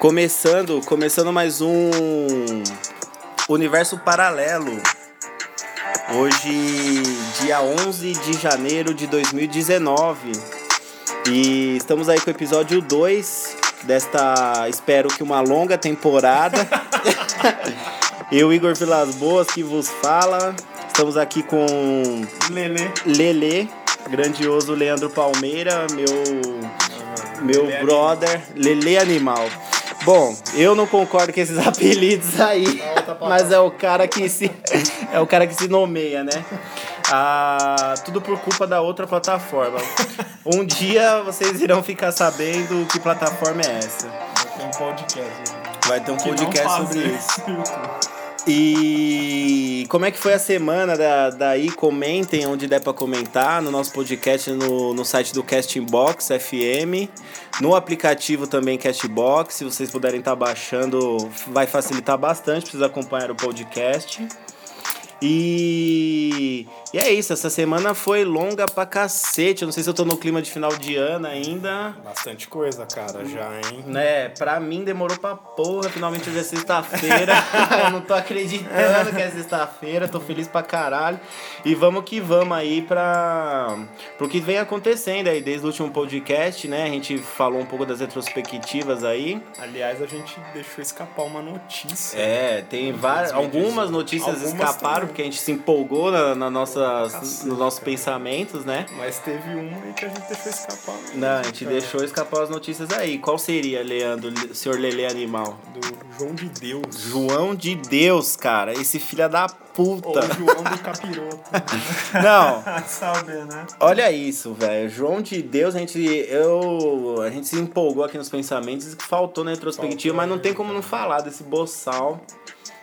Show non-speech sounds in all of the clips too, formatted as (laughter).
Começando, começando mais um universo paralelo. Hoje, dia 11 de janeiro de 2019. E estamos aí com o episódio 2 desta, espero que uma longa temporada. (laughs) Eu, Igor Vilas Boas, que vos fala. Estamos aqui com Lele. Lele, grandioso Leandro Palmeira, meu meu brother, Lele Animal. Bom, eu não concordo com esses (laughs) apelidos aí, palavra. mas é o cara que se (laughs) é o cara que se nomeia, né? Ah, tudo por culpa da outra plataforma. Um dia vocês irão ficar sabendo que plataforma é essa. Tem um podcast. Vai ter um podcast sobre isso. E como é que foi a semana da, daí? Comentem onde der pra comentar no nosso podcast no, no site do Casting Box FM, no aplicativo também Castbox. Se vocês puderem estar baixando, vai facilitar bastante para vocês acompanhar o podcast. E, e é isso, essa semana foi longa pra cacete. Eu não sei se eu tô no clima de final de ano ainda. Bastante coisa, cara, já, hein? Né, pra mim demorou pra porra, finalmente hoje é sexta-feira. (laughs) eu não tô acreditando que é sexta-feira, tô feliz pra caralho. E vamos que vamos aí pra pro que vem acontecendo aí desde o último podcast, né? A gente falou um pouco das retrospectivas aí. Aliás, a gente deixou escapar uma notícia. É, tem várias, algumas notícias Algumas escaparam também. porque a gente se empolgou na, na nossas, Cacete, nos nossos cara. pensamentos, né? Mas teve uma aí que a gente deixou escapar. mesmo, Não, a gente cara. deixou escapar as notícias aí. Qual seria, Leandro, senhor Lele Animal? Do João de Deus. João de Deus, cara. Esse filho da Ou puta. João do Capiroto. (laughs) Não, (laughs) Sabe, né? olha isso, velho. João de Deus, a gente, eu, a gente se empolgou aqui nos pensamentos que faltou na retrospectiva, Faltou, mas não tem né, como não falar desse boçal,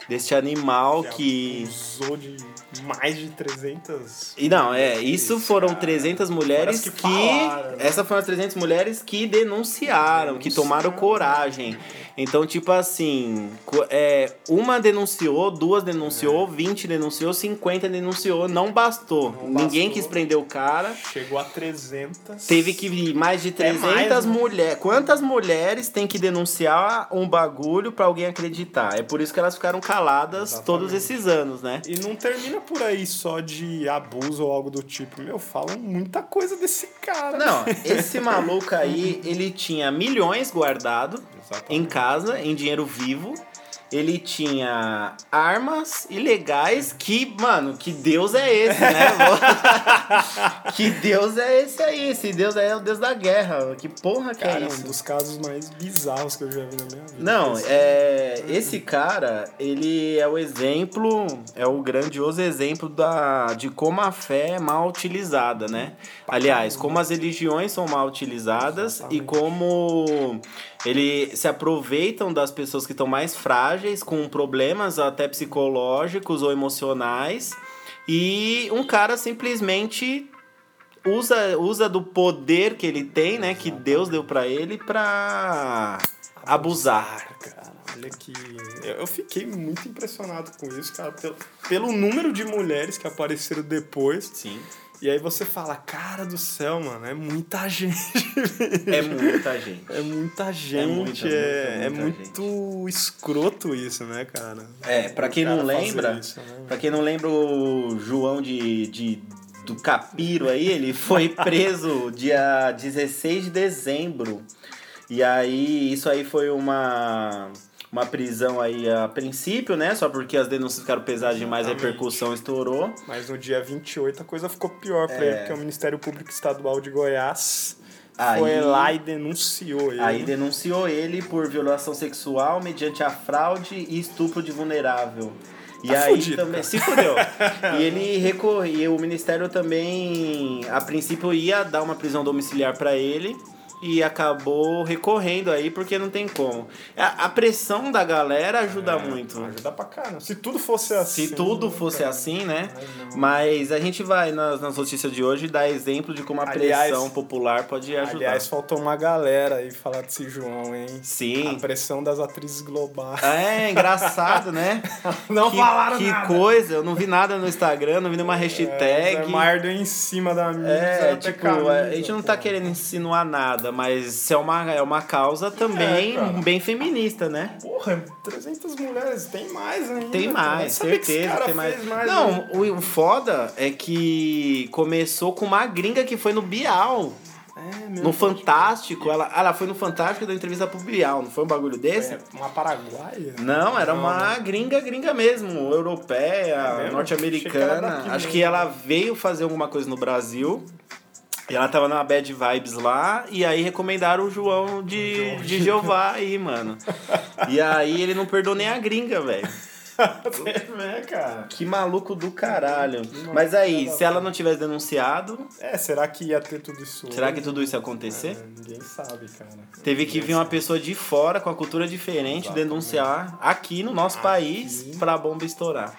desse animal que. Usou de mais de 300. E não, é, isso foram cara. 300 mulheres que. que falaram, né? Essas foram as 300 mulheres que denunciaram, que tomaram Denunciaram. coragem. Então, tipo assim, é, uma denunciou, duas denunciou, 20 denunciou, 50 denunciou, não bastou. Não Ninguém bastou. quis prender o cara. Chegou a 300. Teve que vir mais de É 300 mais, né? mulheres. Quantas mulheres tem que denunciar um bagulho pra alguém acreditar? É por isso que elas ficaram caladas Exatamente. todos esses anos, né? E não termina por aí só de abuso ou algo do tipo. Meu, falam muita coisa desse cara. Não, (laughs) esse maluco aí, ele tinha milhões guardado Exatamente. em casa, em dinheiro vivo. Ele tinha armas ilegais que, mano, que Deus é esse, né? (laughs) (laughs) que Deus é esse aí. Esse Deus aí é o Deus da guerra. Que porra que Cara, é é um isso? dos casos mais bizarros que eu já vi na minha vida. Não, Esse- é, esse cara, ele é o exemplo, é o grandioso exemplo da, de como a fé é mal utilizada, né? Aliás, como as religiões são mal utilizadas e Exatamente. como ele se aproveitam das pessoas que estão mais frágeis, com problemas até psicológicos ou emocionais, e um cara simplesmente usa, usa do poder que ele tem, né, que Deus deu pra ele pra abusar. Cara, olha que. Eu eu fiquei muito impressionado com isso, cara, pelo, pelo número de mulheres que apareceram depois. Sim. E aí você fala, cara do céu, mano, é muita (laughs) gente. É muita gente. É muita gente, muita, é, muita, é muita muito escroto isso, né, cara? É, pra quem não lembra, isso, né? pra quem não lembra o João de, de do Capiro aí, ele foi (laughs) preso dia 16 de dezembro. E aí, isso aí foi uma uma prisão aí a princípio, né? Só porque as denúncias ficaram pesadas demais, a repercussão estourou. Mas no dia 28 a coisa ficou pior pra É. ele, porque o Ministério Público Estadual de Goiás Aí- foi lá e denunciou ele. Aí denunciou ele por violação sexual mediante a fraude e estupro de vulnerável. E Tá aí fudido, também cara. se fudeu. (laughs) e ele recorreu, o ministério também a princípio ia dar uma prisão domiciliar pra ele e acabou recorrendo aí porque não tem como. A, a pressão da galera ajuda É, muito. Ajuda pra caramba. Se tudo fosse assim. Se tudo né, fosse cara? assim, né? Mas a gente vai nas, nas notícias de hoje dar exemplo de como a Aliás- pressão popular pode ajudar. Aliás, faltou uma galera aí falar desse João, hein? Sim. A pressão das atrizes globais. É, engraçado, né? (laughs) Não que, falaram que nada. coisa, eu não vi nada no Instagram, não vi nenhuma É, hashtag. Zé Maier deu em cima da mídia. É, tipo, camisa, a gente não tá pô. querendo insinuar nada, mas é uma, é uma causa também cara. bem feminista, né? Porra, 300 mulheres, tem mais ainda. Tem mais, certeza, tem mais. mais Não, o, o foda é que começou com uma gringa que foi no Bial. É, No Fantástico, ela, ela foi no Fantástico deu entrevista pro Bial, não foi um bagulho desse? É, uma paraguaia? Não, era Não, uma né? gringa, gringa mesmo, europeia, É norte-americana. Acho mesmo. que ela veio fazer alguma coisa no Brasil. E ela tava na Bad Vibes lá, e aí recomendaram o João de, de Jeová aí, mano. E aí ele não perdoou nem a gringa, velho. (laughs) é, cara. Que maluco do caralho. Mas aí, se ela não tivesse denunciado, É, será que ia ter tudo isso será hoje? que tudo isso ia acontecer? É, ninguém sabe, cara. Teve que vir uma pessoa de fora, com a cultura diferente, denunciar aqui no nosso país pra bomba estourar.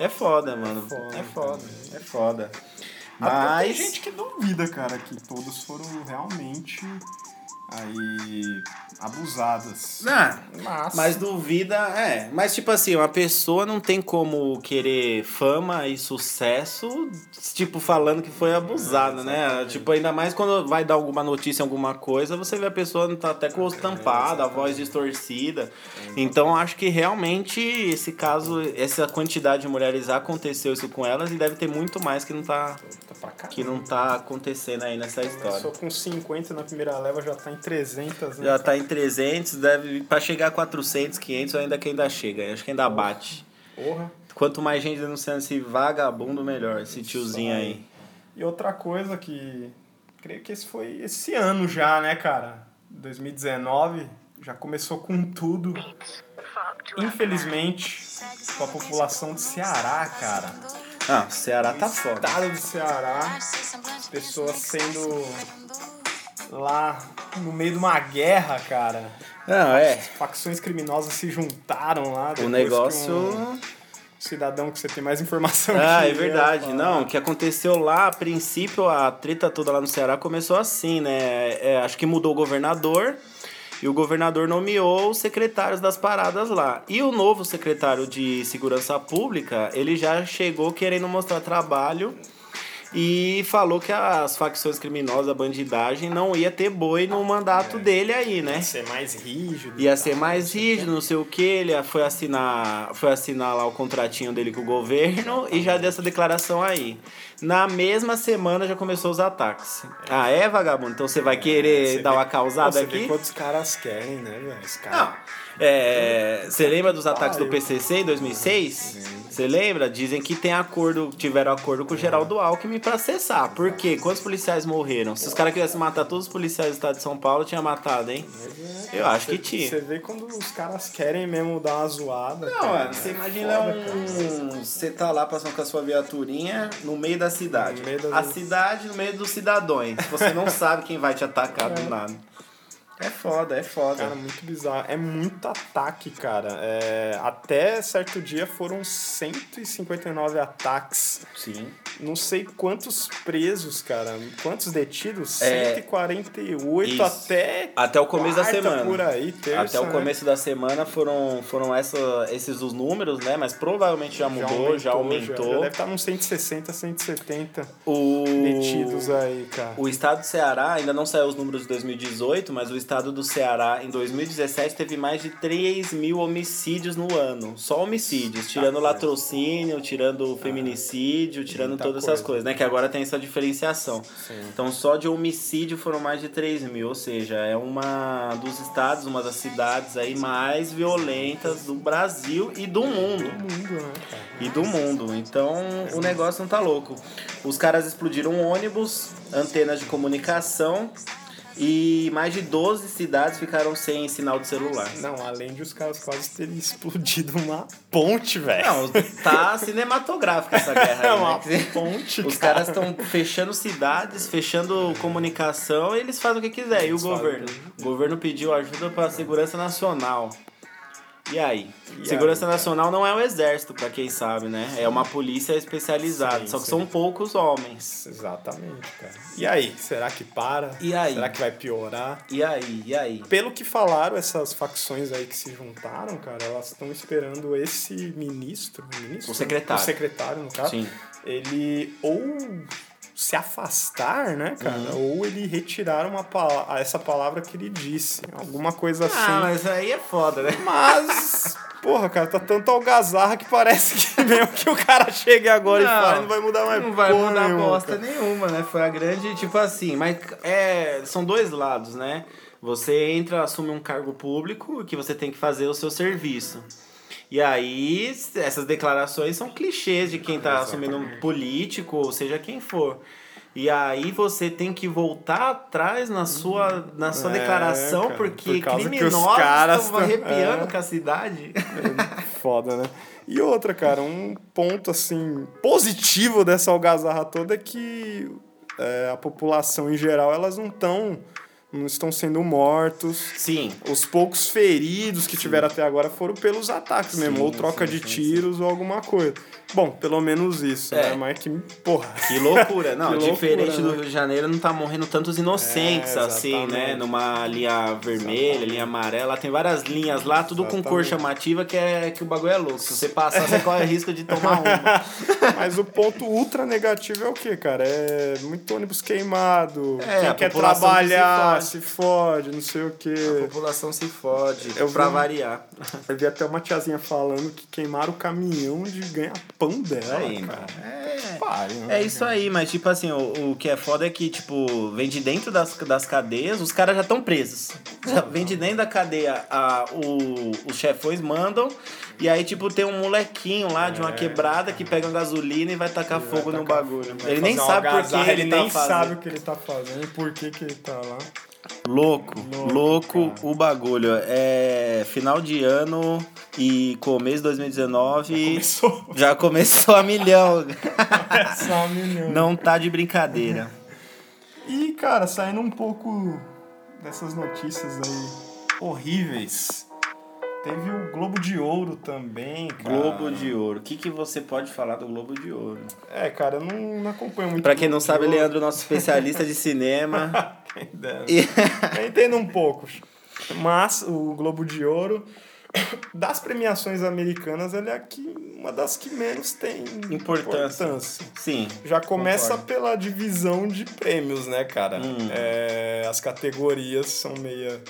É foda, mano. foda, É foda. cara. É foda. Mas. tem gente que duvida, cara, que todos foram realmente aí abusadas. Ah, Mas, mas duvida, é. Mas tipo assim, uma pessoa não tem como querer fama e sucesso, tipo, falando que foi abusada, né? Tipo, ainda mais quando vai dar alguma notícia, alguma coisa, você vê a pessoa tá até com o rosto tampado, a voz distorcida. Então acho que realmente esse caso, essa quantidade de mulheres aconteceu isso com elas e deve ter muito mais que não tá, Tá que não tá acontecendo aí nessa história. Começou com 50 na primeira leva, já tá em 300, né? Já tá em 300, deve para chegar a 400, 500 ainda que ainda chega, acho que ainda bate. Porra. Quanto mais gente denunciando esse vagabundo, melhor, esse tiozinho aí. E outra coisa que. Creio que esse foi esse ano já, né, cara? 2019. Já começou com tudo. Infelizmente, com a população do Ceará, cara. Ah, o Ceará tá foda. Estado do Ceará, pessoas sendo lá no meio de uma guerra, cara. Não, é. Facções criminosas se juntaram lá. O negócio. um cidadão que você tem mais informação Ah, é verdade. Não, o que aconteceu lá, a princípio, a treta toda lá no Ceará começou assim, né? É, acho que mudou o governador e o governador nomeou os secretários das paradas lá. E o novo secretário de Segurança Pública, ele já chegou querendo mostrar trabalho e falou que as facções criminosas, a bandidagem, não ia ter boi no mandato dele aí, né? Ia ser mais rígido. Ia ser mais rígido, não sei o que, ele foi assinar, foi assinar lá o contratinho dele com o governo e já deu essa declaração aí. Na mesma semana já começou os ataques. Ah, é, vagabundo? Então você vai querer Você dar vê- uma causada Você aqui? vê quantos caras querem, né, velho? Não. É, você lembra dos ataques do. PCC em 2006? Você lembra? Dizem que tem acordo, tiveram acordo com o Geraldo Alckmin pra cessar. Por quê? Quantos policiais morreram? Se os caras quisessem matar todos os policiais do estado de São Paulo, tinha matado, hein? É, Eu acho que tinha. Você vê quando os caras querem mesmo dar uma zoada. Não, cara, mano, você é imagina um. Você tá lá passando com a sua viaturinha no meio da cidade. No meio das- A cidade no meio dos cidadãos. Você não (laughs) sabe quem vai te atacar do nada. É foda, é foda. Cara, muito bizarro. É muito ataque, cara. É, até certo dia foram 159 ataques. Sim. Não sei quantos presos, cara. Quantos detidos? É, 148 isso. até. Até o começo da semana. Por aí, terça, Até o né? começo da semana foram, foram essa, esses os números, né? Mas provavelmente já mudou, já aumentou. Já, deve estar uns 160, 170 O... detidos aí, cara. O estado do Ceará, ainda não saiu os números de 2018, mas o estado do Ceará em 2017 teve mais de 3 mil homicídios no ano. Só homicídios, tirando latrocínio, tirando feminicídio, tirando Muita todas essas coisa. coisas, né? Que agora tem essa diferenciação. Sim. Então só de homicídio foram mais de 3 mil, ou seja, é uma dos estados, uma das cidades aí mais violentas do Brasil e do mundo mundo, né, e do mundo. Então o negócio não tá louco. Os caras explodiram um ônibus, antenas de comunicação e mais de 12 cidades ficaram sem sinal de celular. Não, além de os caras quase terem (laughs) explodido uma ponte, velho. Não, tá (laughs) cinematográfica essa guerra É uma né? ponte, Os cara. caras estão fechando cidades, fechando comunicação e eles fazem o que quiser. E o Eles fazem governo? O governo pediu ajuda para a segurança nacional. E aí? E segurança aí, nacional não é o exército, pra quem sabe, né? É uma polícia especializada. Sim, só que sim. são poucos homens. Exatamente, cara. E aí, será que para? E aí? Será que vai piorar? E aí? E aí? Pelo que falaram, essas facções aí que se juntaram, cara, elas estão esperando esse ministro, ministro? O secretário. O secretário, no caso. Sim. Ele ou se afastar, né, cara? Uhum. Ou ele retirar uma pala essa palavra que ele disse. Alguma coisa assim. Ah, mas aí é foda, né? Mas, porra, cara, tá tanto algazarra que parece que (laughs) mesmo que o cara chegue agora e Não, fale, não vai mudar mais Não vai mudar nenhuma, bosta cara. nenhuma, né? Foi a grande, tipo assim, mas é, são dois lados, né? Você entra, assume um cargo público que você tem que fazer o seu serviço. E aí, essas declarações são clichês de quem tá assumindo um político, ou seja quem for. E aí você tem que voltar atrás na sua, na sua É, declaração, cara, porque por criminosos estão tão- arrepiando é. com a cidade. (laughs) Foda, né? E outra, cara, um ponto assim positivo dessa algazarra toda é que é, a população em geral elas não estão não estão sendo mortos. Sim, Os poucos feridos que tiveram até agora foram pelos ataques mesmo, Sim, ou troca sim, de sim, tiros ou alguma coisa. Bom, pelo menos isso, É. né? Mas que, porra. Que loucura. Não, (laughs) Que loucura, diferente do né? Rio de Janeiro, não tá morrendo tantos inocentes, É, assim, né? exatamente. Numa linha vermelha, Exatamente. linha amarela. Tem várias linhas lá, tudo com cor Exatamente. chamativa, que é que o bagulho é louco. Se você passar, você (laughs) corre risco de tomar uma. (laughs) Mas o ponto ultra negativo é o quê, cara? É muito ônibus queimado. É, quem a quer que trabalhar, se se fode, não sei o A quê. população se fode, Eu pra vi- variar. Eu vi até uma tiazinha falando que queimaram o caminhão de ganha-pão dela, Aí, cara. É. É isso aí, mas tipo assim, o, o que é foda é que, tipo, vem de dentro das, das cadeias, os caras já estão presos. Já vem de dentro da cadeia, a, o, os chefões mandam, e aí, tipo, tem um molequinho lá de uma quebrada que pega uma gasolina e vai tacar Ele fogo vai no tacar bagulho. fogo, vai Ele nem sabe por que ele, ele tá nem sabe o que ele tá fazendo e por que que ele tá lá. Louco, Louco, louco o bagulho. É final de ano e começo de 2019 Começou já começou a milhão. essa menina. Não tá de brincadeira. E, cara, saindo um pouco dessas notícias aí horríveis. Teve o Globo de Ouro também, cara. Globo de Ouro. O que, que você pode falar do Globo de Ouro? É, cara, eu não, não acompanho muito. Pra quem não sabe. Leandro nosso especialista de cinema. (laughs) Quem Eu entendo um pouco. Mas o Globo de Ouro, das premiações americanas, ele é aqui uma das que menos tem Importância. importância. Sim. Já começa Concordo. pela divisão de prêmios, né, cara? Hum. É, as categorias são meio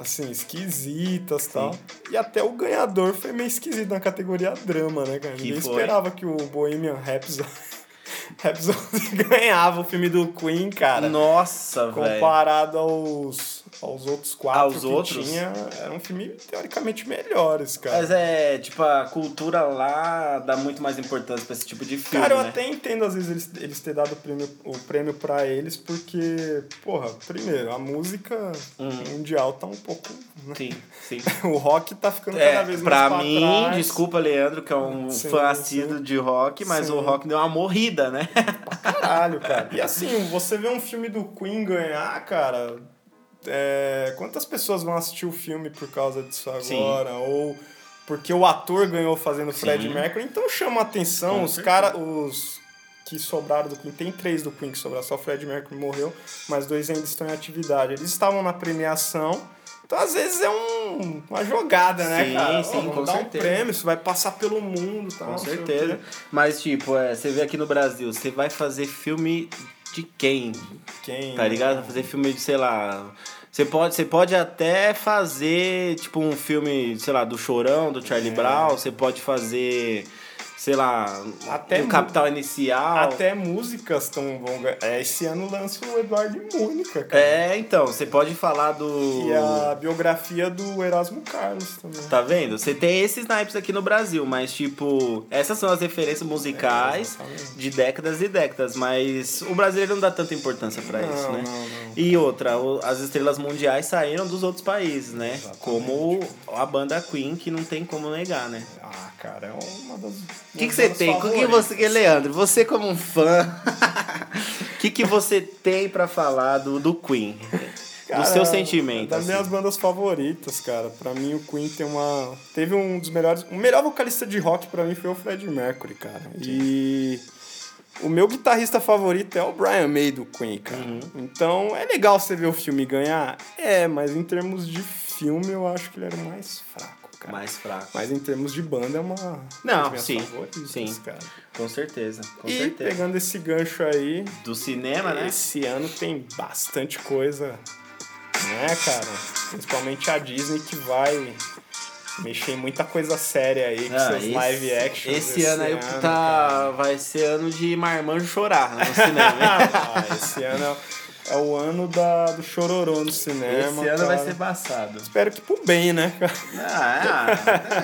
assim, esquisitas e tal. E até o ganhador foi meio esquisito na categoria drama, né, cara? Que Ninguém foi? esperava que o Bohemian Rhapsody, (laughs) Rhapsody (laughs) ganhava o filme do Queen, cara. Nossa, velho. Comparado aos, aos outros quatro Aos que outros? tinha, era um filme teoricamente melhores, cara. Mas é, tipo, a cultura lá dá muito mais importância pra esse tipo de filme, Cara, eu né? até entendo às vezes eles, eles ter dado o prêmio, o prêmio pra eles, porque, porra, primeiro, a música Uhum. mundial tá um pouco. né? Sim, sim. (laughs) O rock tá ficando cada É, vez mais pra pra mim, trás. desculpa, Leandro, que é um Sim, fã assíduo de rock, mas Sim. o rock deu uma morrida, né? Caralho, cara. (laughs) E assim, você vê um filme do Queen ganhar, cara. É, quantas pessoas vão assistir o filme por causa disso Sim. agora? Ou porque o ator ganhou fazendo Fred Sim. Mercury? Então chama atenção. Com os caras. Os que sobraram do Queen, tem três do Queen que sobraram, só o Fred Mercury morreu, mas dois ainda estão em atividade. Eles estavam na premiação. Então, às vezes, é um, uma jogada, né, Sim, cara? sim, vamos com dar certeza. um prêmio, isso vai passar pelo mundo, tá? Com certeza. Mas, tipo, é, você vê aqui no Brasil, você vai fazer filme de quem? Quem? Tá ligado? Vai fazer filme de, sei lá. Você pode, você pode até fazer, tipo, um filme, sei lá, do Chorão, do Charlie É. Brown. Você pode fazer, sei lá, Até um Capital Inicial. Até músicas tão vão. É, esse ano lança o Eduardo e Mônica, cara. É, então, você pode falar do. E a biografia do Erasmo Carlos também. Tá vendo? Você tem esses naipes aqui no Brasil, mas tipo, essas são as referências musicais É, de décadas e décadas, mas o brasileiro não dá tanta importância pra isso, né? não, não. E outra, as estrelas mundiais saíram dos outros países, né? Exatamente. Como a banda Queen, que não tem como negar, né? Ah, cara, é uma das. O que, que você tem? O que você, Leandro, você como um fã, o (laughs) que, que você tem pra falar do, do Queen? do seu sentimento. Das assim. minhas bandas favoritas, cara. Pra mim, o Queen tem uma. Teve um dos melhores. O melhor vocalista de rock pra mim foi o Fred Mercury, cara. E. O meu guitarrista favorito é o Brian May do Queen, cara. Uhum. Então é legal você ver o filme ganhar. É, mas em termos de filme eu acho que ele era o mais fraco, cara. Mais fraco. Mas em termos de banda é uma Não, das sim, sim. cara. Com certeza, com e certeza. pegando esse gancho aí, Do cinema, né? esse ano tem bastante coisa, né, cara? Principalmente a Disney que vai mexer em muita coisa séria aí com Ah, seus esse- live action. Esse ano aí tá, vai ser ano de marmanjo chorar né, no cinema. (laughs) ah, esse ano é, é o ano da, do chororô no cinema. Esse ano vai cara. ser passado. Espero que pro bem, né, cara? Ah,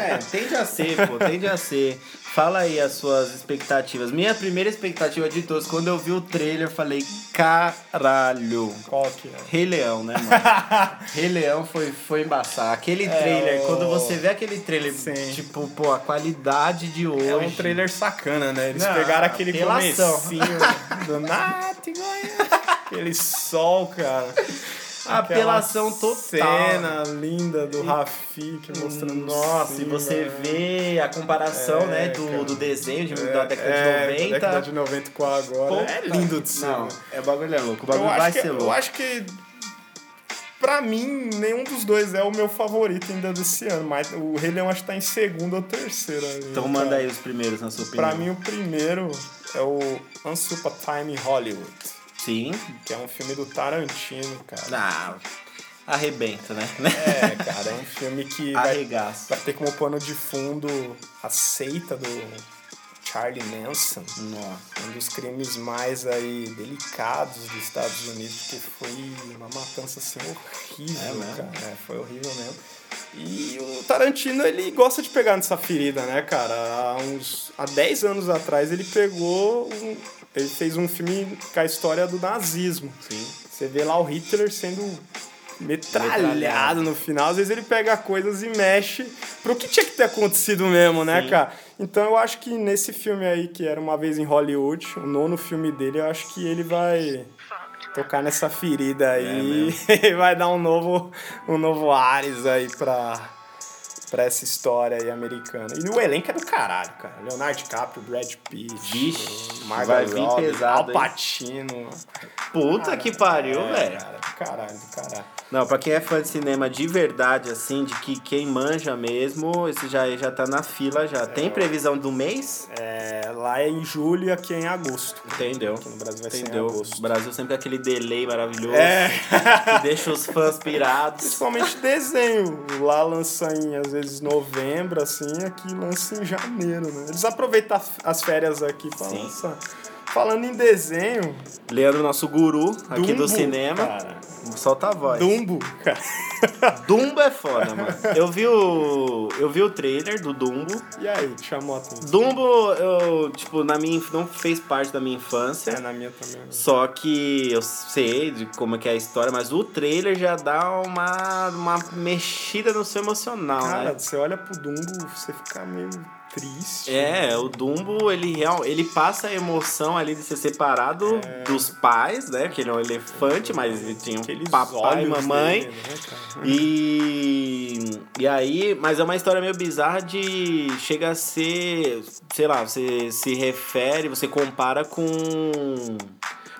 é, tende a ser, pô, tende a ser. Fala aí as suas expectativas. Minha primeira expectativa de todos, quando eu vi o trailer, eu falei, caralho. Qual que é? Rei Leão, né, mano? (laughs) Rei Leão foi, foi embaçar. Aquele trailer, o- quando você vê aquele trailer, Sim. tipo, pô, a qualidade de hoje. É um trailer sacana, né? Eles Não, pegaram aquele apelação. comecinho do Nath, (laughs) aquele sol, cara. (laughs) Apelação total. Cena linda do Rafik mostrando Nossa, e cima, você né? vê a comparação, É, né, cara. do, do desenho de, É, da década é, de 90. Da década de 90 com agora. Puta é lindo de ser. Não, né? é bagulho é louco. O Eu bagulho vai acho, que, ser eu louco. acho que, pra mim, nenhum dos dois é o meu favorito ainda desse ano. Mas o Rei Leão acho que tá em segundo ou terceiro ali. Então cara. manda aí os primeiros, na sua opinião. Pra mim, o primeiro é o Once Upon Time in Hollywood. Sim. Que é um filme do Tarantino, cara. Ah, arrebenta, né? É, cara, é um filme que vai, Arregaça. vai ter como pano de fundo a seita do Charlie Manson. Nossa. Um dos crimes mais aí delicados dos Estados Unidos, porque foi uma matança assim horrível, É cara. É, foi horrível mesmo. E o Tarantino, ele gosta de pegar nessa ferida, né, cara? Há uns. Há 10 anos atrás ele pegou. um- ele fez um filme com a história do nazismo. Sim. Você vê lá o Hitler sendo metralhado Metralhado. no final. Às vezes ele pega coisas e mexe pro que tinha que ter acontecido mesmo, né, Sim. cara? Então eu acho que nesse filme aí, que era uma vez em Hollywood, o nono filme dele, eu acho que ele vai tocar nessa ferida aí e (laughs) vai dar um novo, um novo Ares aí pra, pra essa história aí americana. E o elenco é do caralho, cara. Leonardo DiCaprio, Brad Pitt, Margot Robbie, pesado, Al? Pacino. Puta que pariu, É, velho. Cara, do caralho, do caralho. Não, pra quem é fã de cinema de verdade, assim, de que quem manja mesmo, esse já, já tá na fila já. Tem previsão do mês? É, lá é em julho e aqui é em agosto. Entendeu. Aqui no Brasil vai ser em Entendeu? agosto. O Brasil sempre é aquele delay maravilhoso É, que deixa os fãs pirados. principalmente desenho. Lá lança em, às vezes, novembro, assim, aqui lança em janeiro, né? Eles aproveitam as férias aqui pra Sim. lançar. Falando em desenho, Leandro, nosso guru aqui do Dumbo, cinema. Cara. Solta a voz. Dumbo, cara. (laughs) Dumbo é foda, mano. Eu vi o. Eu vi o trailer do Dumbo. E aí, te chamou a atenção? Dumbo, eu, tipo, na minha, não fez parte da minha infância. É, na minha também. né? Só que eu sei de como é que é a história, mas o trailer já dá uma, uma mexida no seu emocional, Cara, né? você olha pro Dumbo, você fica meio triste. É, o Dumbo, ele real, ele passa a emoção ali de ser separado dos pais, né? Que ele é um elefante, mas ele tinha um Aqueles papai e mamãe. dele, né? E, e aí, mas é uma história meio bizarra de. Chega a ser. Sei lá, você se refere, você compara com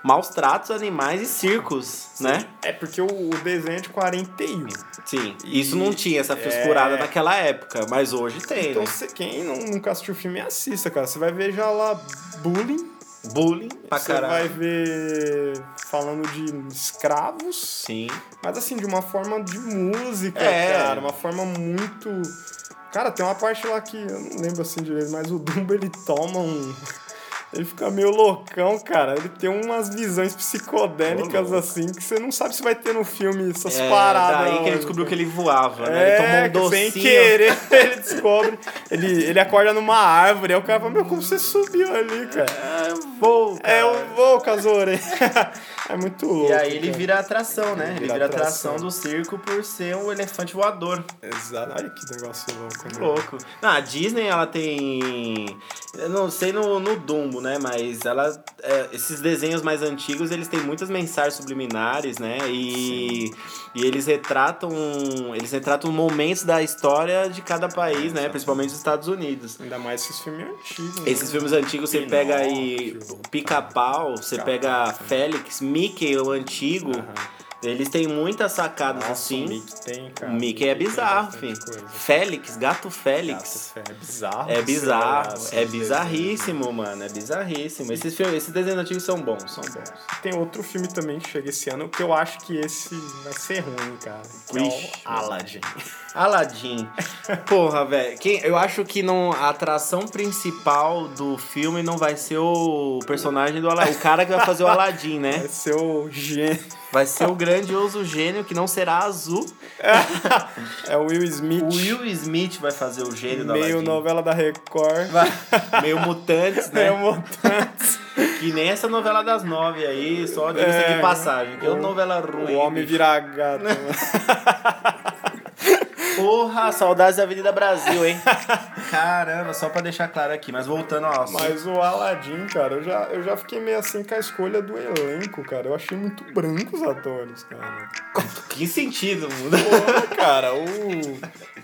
maus tratos animais e circos, né? É porque o, o desenho é de 41. Sim. E- Isso não tinha essa frescurada é. naquela época, mas hoje tem, Então, né? quem não, nunca assistiu o filme, assista, cara. Você vai ver já lá bullying. Bullying pra você vai caralho. ver falando de escravos. Sim. Mas assim, de uma forma de música, É. cara. Uma forma muito. Cara, tem uma parte lá que eu não lembro assim direito, mas o Dumbo ele toma um. Ele fica meio loucão, cara. Ele tem umas visões psicodélicas Ô, assim que você não sabe se vai ter no filme essas É, paradas. daí que não. ele descobriu que ele voava, né? É, Ele tomou um sem docinho. querer, (laughs) ele descobre. Ele, ele acorda numa árvore, aí o cara fala, meu, como você subiu ali, cara? É, vou, É, cara. eu vou com as orelhas. (laughs) É muito louco. E aí ele cara. vira atração, né? Ele Vira vira atração atração. do circo por ser um elefante voador. Exato. Olha que negócio louco. né? Louco. Não, a Disney, ela tem. Eu não sei no, no Dumbo, né? Mas ela. é, esses desenhos mais antigos, eles têm muitas mensagens subliminares, né? E, e eles retratam. Eles retratam momentos da história de cada país, né? Principalmente dos Estados Unidos. Ainda mais esses filmes antigos. Esses né? filmes antigos, você Pinóquio. pega aí Pica-Pau, você pega Félix, Mickey, o antigo. Aham. Eles têm muitas sacadas Nossa, assim. o Mickey tem, cara. Mickey é bizarro, filho. Félix, gato Félix. Gato, É bizarro. É bizarro, é bizarríssimo, mano. É bizarríssimo. Esses, filmes, esses desenhos antigos são bons, são bons. Tem outro filme também que chega esse ano que eu acho que esse vai ser ruim, cara. Que é o Aladdin. Aladdin. (laughs) Porra, velho. Eu acho que não, a atração principal do filme não vai ser o personagem do Aladdin. O cara que vai fazer o Aladdin, né? Vai ser o gênio. Vai ser o grandioso gênio que não será azul. (laughs) É o Will Smith. O Will Smith vai fazer o gênio Meio Aladdin. novela da Record. Vai- Meio mutantes, né? Meio mutantes. (laughs) Que nem essa novela das nove aí, só diga-se É, de passagem. Que é o- uma novela ruim. O homem bicho. vira gato. (laughs) Porra, saudades da Avenida Brasil, hein? (laughs) Caramba, só pra deixar claro aqui. Mas voltando ao assunto. Mas o Aladdin, cara, eu já, eu já fiquei meio assim com a escolha do elenco, cara. Eu achei muito branco os atores, cara. (laughs) Que sentido, muda? Porra, cara, o.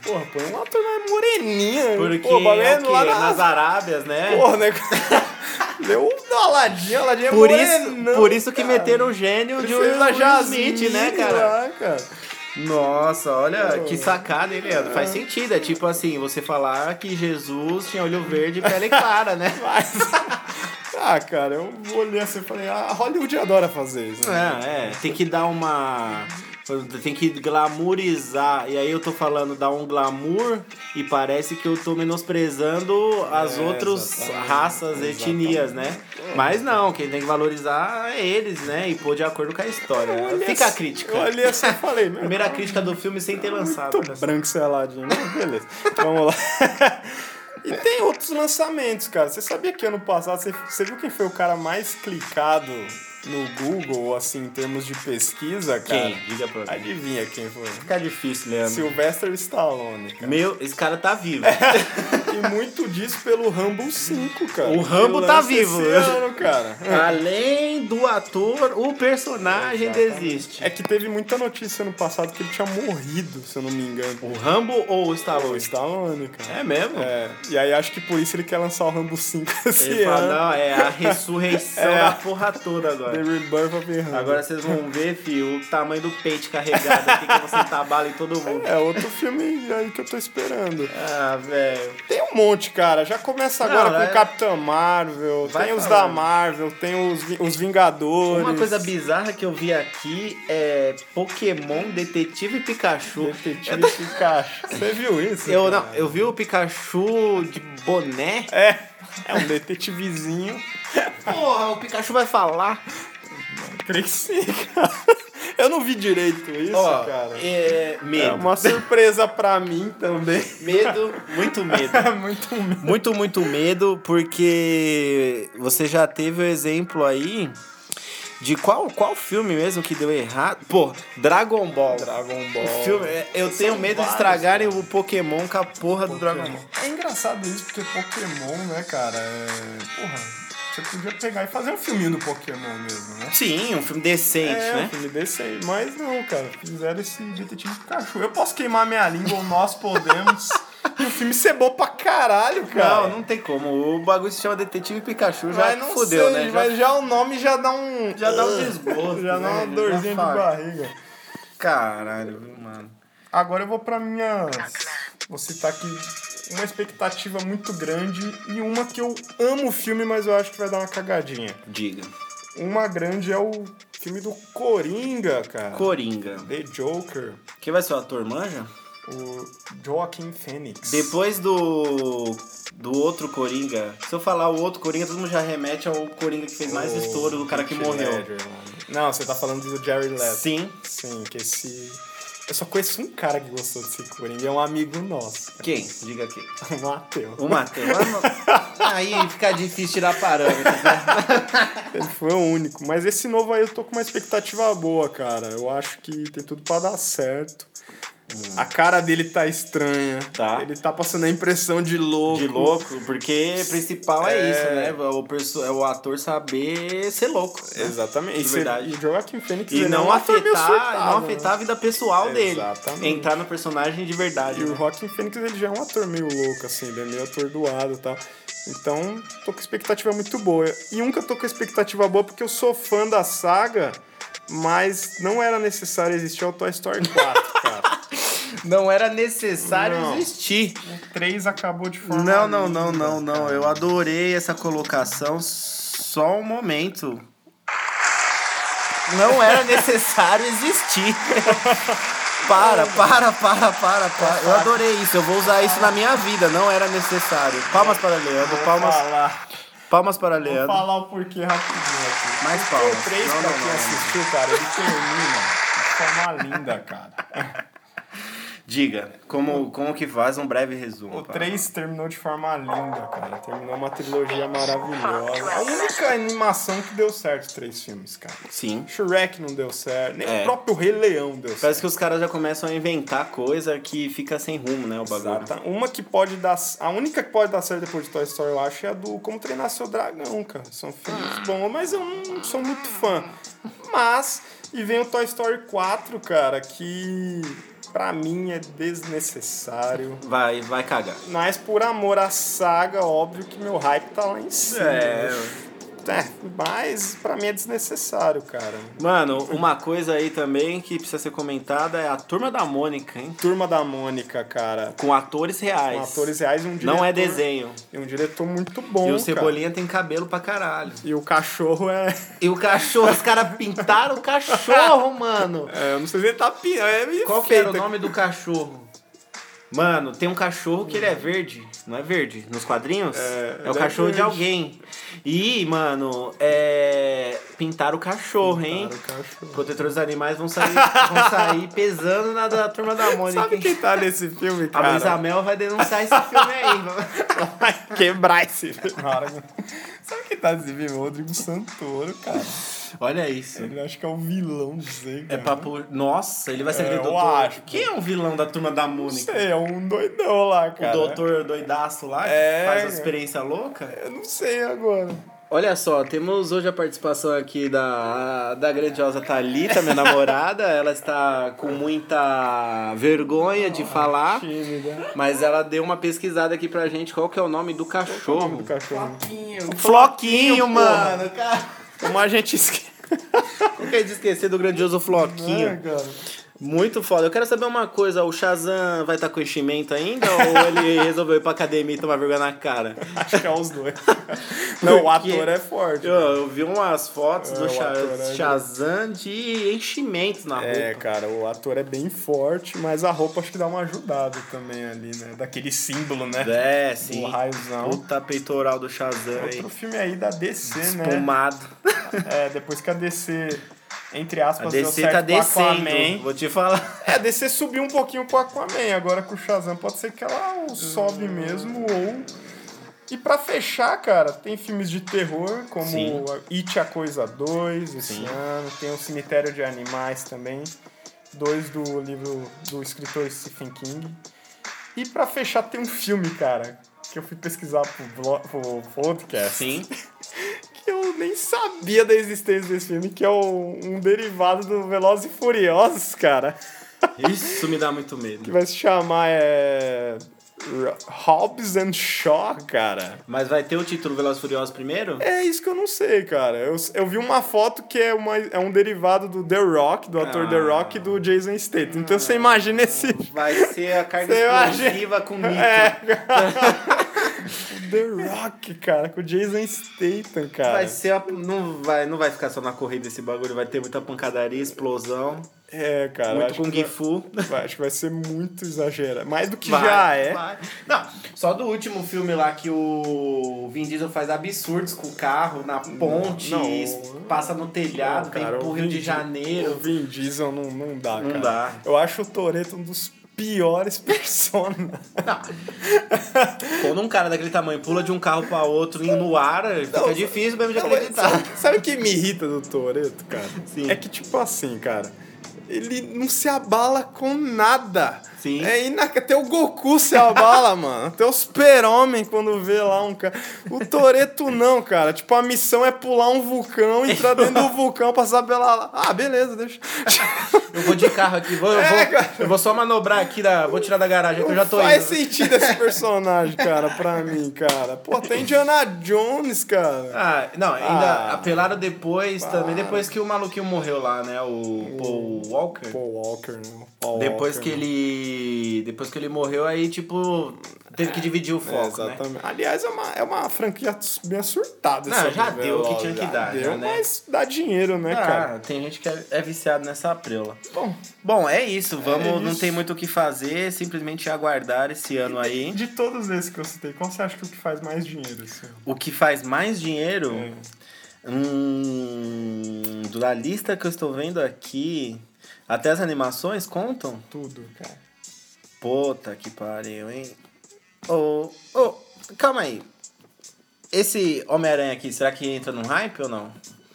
Porra, põe um ator mais moreninha. Porque Pô, é bagulho o lá nas nas. Arábias, né? Porra, né? Deu um do Aladdin, Aladdin é por, isso, por isso que cara. meteram o gênio de Will Jasmine Smith, né, cara? lá, cara. Nossa, olha que sacada, hein, Leandro? Faz sentido. É tipo assim, você falar que Jesus tinha olho verde e pele clara, né? (laughs) Mas. Ah, cara, eu olhei assim e falei, ah, Hollywood adora fazer isso. né? É, é, tem que dar uma. Tem que glamourizar. E aí eu tô falando, dar um glamour e parece que eu tô menosprezando as É, outras exatamente, raças, etnias, né? Mas não, quem tem que valorizar é eles, né? E pôr de acordo com a história. Eu olhei Fica a crítica. Eu olhei assim e falei, meu, (laughs) Primeira crítica do filme sem ter lançado. Muito branco esse Aladdin, mas beleza. Vamos lá. (laughs) E tem outros lançamentos, cara. Você sabia que ano passado, você, você viu quem foi o cara mais clicado no Google, assim, em termos de pesquisa, cara? Quem? Diga pra mim. Adivinha quem foi? Fica difícil, Leandro. Sylvester Stallone, cara. Meu, esse cara tá vivo. (laughs) E muito disso pelo Rambo 5, cara. O Rambo tá vivo. Esse ano, cara. Além do ator, o personagem Exatamente. desiste. É que teve muita notícia ano passado que ele tinha morrido, se eu não me engano. O Rambo ou o O Stallone? Stallone, cara. É mesmo? É, e aí acho que por isso ele quer lançar o Rambo 5 (laughs) esse Ele fala, ano. não, é a ressurreição (laughs) É. da porra toda The agora. Rebirth of Rambo. Agora vocês vão ver, filho, o tamanho do peito carregado aqui que você tá bala em todo mundo. É outro filme aí que eu tô esperando. Ah, velho. Tem um monte, cara. Já começa agora Não, com é- o Capitão Marvel, Vai tem os falando. da Marvel, tem os, os Vingadores. Uma coisa bizarra que eu vi aqui é Pokémon Detetive Pikachu. Detetive Pikachu. Você viu isso? Eu, cara? não, eu vi o Pikachu de boné. É, é um detetivezinho. Porra, o Pikachu vai falar. Creio que sim, cara. Eu não vi direito isso, Ó, cara. é, É medo. uma surpresa pra mim também. Medo, muito medo. (laughs) É muito medo. Muito, muito medo, porque você já teve o exemplo aí de qual, qual filme mesmo que deu errado? Pô, Dragon Ball. Dragon Ball. O filme, é, eu tenho medo de vários, estragarem o Pokémon com a porra do Dragon Pokémon. Ball. É engraçado isso, porque Pokémon, né, cara? É... Porra, você podia pegar e fazer um filminho do Pokémon mesmo, né? Sim, um filme decente, é, um né? filme desse aí. Mas não, cara. Fizeram esse Detetive Pikachu. Eu posso queimar minha língua, ou nós podemos. (laughs) e (laughs) o filme ser bom pra caralho, cara. Não, não tem como. O bagulho se chama Detetive Pikachu, já Mas não fudeu, sei, né? Mas já o nome já dá um... já dá um (laughs) desgosto. Já dá uma né? dorzinha de barriga. Caralho, mano. Agora eu vou pra minhas. Vou citar aqui uma expectativa muito grande e uma que eu amo o filme, mas eu acho que vai dar uma cagadinha. Diga. Uma grande é o filme do Coringa, cara. Coringa. The Joker. Quem vai ser o ator, manja? O Joaquin Phoenix. Depois do do outro Coringa, se eu falar o outro Coringa, todo mundo já remete ao Coringa que fez mais O estouro, do cara que Heath morreu. Ledger, mano. Não, você tá falando do Jerry Leto. Sim. Sim, que esse... Eu só conheço um cara que gostou desse Coringa, é um amigo nosso, Quem? Diga aqui. (laughs) o Matheus. O Matheus. Aí fica difícil tirar parâmetros, né? (laughs) Ele foi o único. Mas esse novo aí eu tô com uma expectativa boa, cara. Eu acho que tem tudo pra dar certo. A cara dele tá estranha. Tá. Ele tá passando a impressão de louco. De louco, porque principal é, É. isso, né? O, perso é o ator saber ser louco. né? Exatamente. De verdade. E o Joaquin Phoenix E não, é ator meio afetar, não né? afetar a vida pessoal dele. Exatamente. Entrar no personagem de verdade. E o né? Joaquin Phoenix ele já é um ator meio louco, assim, ele é meio atordoado e tal. Então, tô com expectativa muito boa. E um que eu tô com expectativa boa porque eu sou fã da saga, mas não era necessário existir o Toy Story 4, (laughs) cara. Não era necessário Não. existir. O 3 acabou de forma. Não, não, não, linda, não, não. cara. Eu adorei essa colocação. Só um momento. Não era (laughs) necessário existir. (laughs) Para, para, para, para, para. Eu adorei isso. Eu vou usar isso na minha vida. Não era necessário. Palmas para Leandro. Vou Palmas, falar, palmas para vou Leandro. falar o porquê rapidinho aqui. Mais palmas. O 3, Não, pra não, quem não. assistiu, cara, ele termina de forma linda, cara. Diga, como, como que faz um breve resumo? O Paulo? 3 terminou de forma linda, cara. Terminou uma trilogia maravilhosa. A única animação que deu certo, três filmes, cara. Sim. Shrek não deu certo, nem É. o próprio Rei Leão deu Parece certo. que os caras já começam a inventar coisa que fica sem rumo, né? O bagulho. Exata. Uma que pode dar. A única que pode dar certo depois de Toy Story, eu acho, é a do Como Treinar Seu Dragão, cara. São filmes bons, mas eu não sou muito fã. Mas, e vem o Toy Story 4, cara, que pra mim é desnecessário. Vai, vai cagar. Mas por amor à saga, óbvio que meu hype tá lá em cima. É. É, mas pra mim é desnecessário, cara. Mano, uma coisa aí também que precisa ser comentada é a Turma da Mônica, hein? Turma da Mônica, cara. Com atores reais. Com atores reais e um diretor. Não é desenho. E um diretor muito bom. e o cara. Cebolinha tem cabelo pra caralho. E o cachorro é. E o cachorro, os caras pintaram o cachorro, (laughs) mano. É, eu não sei se ele tá pi- é Qual que era o nome do cachorro? Mano, tem um cachorro que ele é verde. Não é verde? Nos quadrinhos? É, É, o é cachorro de verde. alguém. E, mano, é. Pintaram o cachorro, hein? O cachorro. Protetores dos animais vão sair, vão sair pesando na da turma da Mônica. Sabe quem tá nesse filme, A cara? Luísa Mel vai denunciar esse filme aí. (laughs) vai quebrar esse filme. Sabe quem tá nesse filme? O Rodrigo Santoro, cara. Olha isso. Ele acho que é o vilão, não sei, É cara. papo. Nossa, ele vai ser É, aquele eu doutor. acho. Quem é um vilão da turma da Não Mônica? sei, é um doidão lá, O cara. doutor doidaço lá, que É, faz a experiência louca? Eu não sei agora. Olha só, temos hoje a participação aqui da, da grandiosa Thalita, minha namorada. Ela está com muita vergonha de falar, Tímida. mas ela deu uma pesquisada aqui pra gente. Qual que é o nome do Qual é o nome cachorro? do cachorro? Floquinho, porra. mano. Cara, Como a gente esquece. como que é de esquecer do grandioso Floquinho? É, cara. Muito foda. Eu quero saber uma coisa, o Shazam vai estar com enchimento ainda ou (laughs) ele resolveu ir pra academia e tomar vergonha na cara? Acho que é os dois. (laughs) Não, o Porque ator é forte. Eu, eu vi umas fotos É, do o Sha- ator é- Shazam de enchimento na roupa. É, cara, o ator é bem forte, mas a roupa acho que dá uma ajudada também ali, né? Daquele símbolo, né? É, sim. O raiozão. Puta peitoral do Shazam aí. Outro filme aí da DC, né? Espumado. É, depois que a DC, entre A aspas, deu DC tá descendo. Aquaman. Vou te falar. (laughs) É, a DC subiu um pouquinho com o Aquaman, agora com o Shazam pode ser que ela sobe mesmo ou... E pra fechar, cara, tem filmes de terror, como Sim. It a Coisa 2 esse Sim. ano, tem o Cemitério de Animais também, dois do livro do escritor Stephen King. E pra fechar tem um filme, cara, que eu fui pesquisar pro, blo- pro podcast. Sim. (laughs) Que eu nem sabia da existência desse filme, que é o- um derivado do Velozes e Furiosos, cara. Isso me dá muito Que medo. vai se chamar é... Hobbs and Shaw, cara. Mas vai ter o título Velozes e Furiosos primeiro? É isso que eu não sei, cara. Eu, eu vi uma foto que é, uma, é um derivado do The Rock, do ator The Ah. Rock e do Jason Statham. Então você imagina esse... Vai ser a carga Você imagina- explosiva com nitro. (laughs) É, (laughs) The Rock, cara, com o Jason Statham, cara. Vai ser a- não vai não vai ficar só na corrida esse bagulho, vai ter muita pancadaria, explosão, É, cara. muito Kung Fu. vai- acho que vai ser muito exagerado. Mais do que Vai, já é. vai. Não, só do último filme lá que o Vin Diesel faz absurdos com o carro na ponte, Não. e passa no telhado, Não, vem cara, pro o Rio Vin de Janeiro. O Vin Diesel não, não dá, Não cara. dá. Eu acho o Toreto um dos piores personagens. Quando um cara daquele tamanho pula de um carro pra outro no ar, fica Não, difícil mesmo de acreditar. Sabe, sabe o que me irrita do Toreto, cara? Sim. É que, tipo assim, cara, ele não se abala com nada. Sim. É ina... Até o Goku se abala, (laughs) mano. Até o super-homem quando vê lá um cara. O Toreto não, cara. Tipo, a missão é pular um vulcão, entrar dentro do vulcão, passar pela. Ah, beleza, deixa. Eu vou de carro aqui, vou, eu, É, vou, cara. eu vou só manobrar aqui, da, vou tirar da garagem que eu já tô Faz indo. sentido esse personagem, cara, pra mim, cara. Pô, tem Indiana Jones, cara. Ah, não, ainda Ah. apelaram depois, Para. também depois que o maluquinho morreu lá, né? O Paul Walker. Paul Walker, né? Paul Depois Walker, que né? ele. Depois que ele morreu, aí, tipo, teve que dividir o É, foco, né? exatamente. Aliás, é uma, é uma franquia bem surtada. Não, essa já deu o que tinha que já dar, Deu, já, né? mas dá dinheiro, né, Ah, cara? tem gente que é, é viciado nessa preula. Bom, Bom, é isso. Vamos, É não isso. tem muito o que fazer, simplesmente aguardar esse ano aí. de todos esses que eu citei, qual você acha que é o que faz mais dinheiro? Assim? O que faz mais dinheiro. É. Hum, da lista que eu estou vendo aqui, até as animações contam? Tudo, cara. Puta que pariu, hein? Ô, ô, calma aí. Esse Homem-Aranha aqui, será que entra no hype ou não?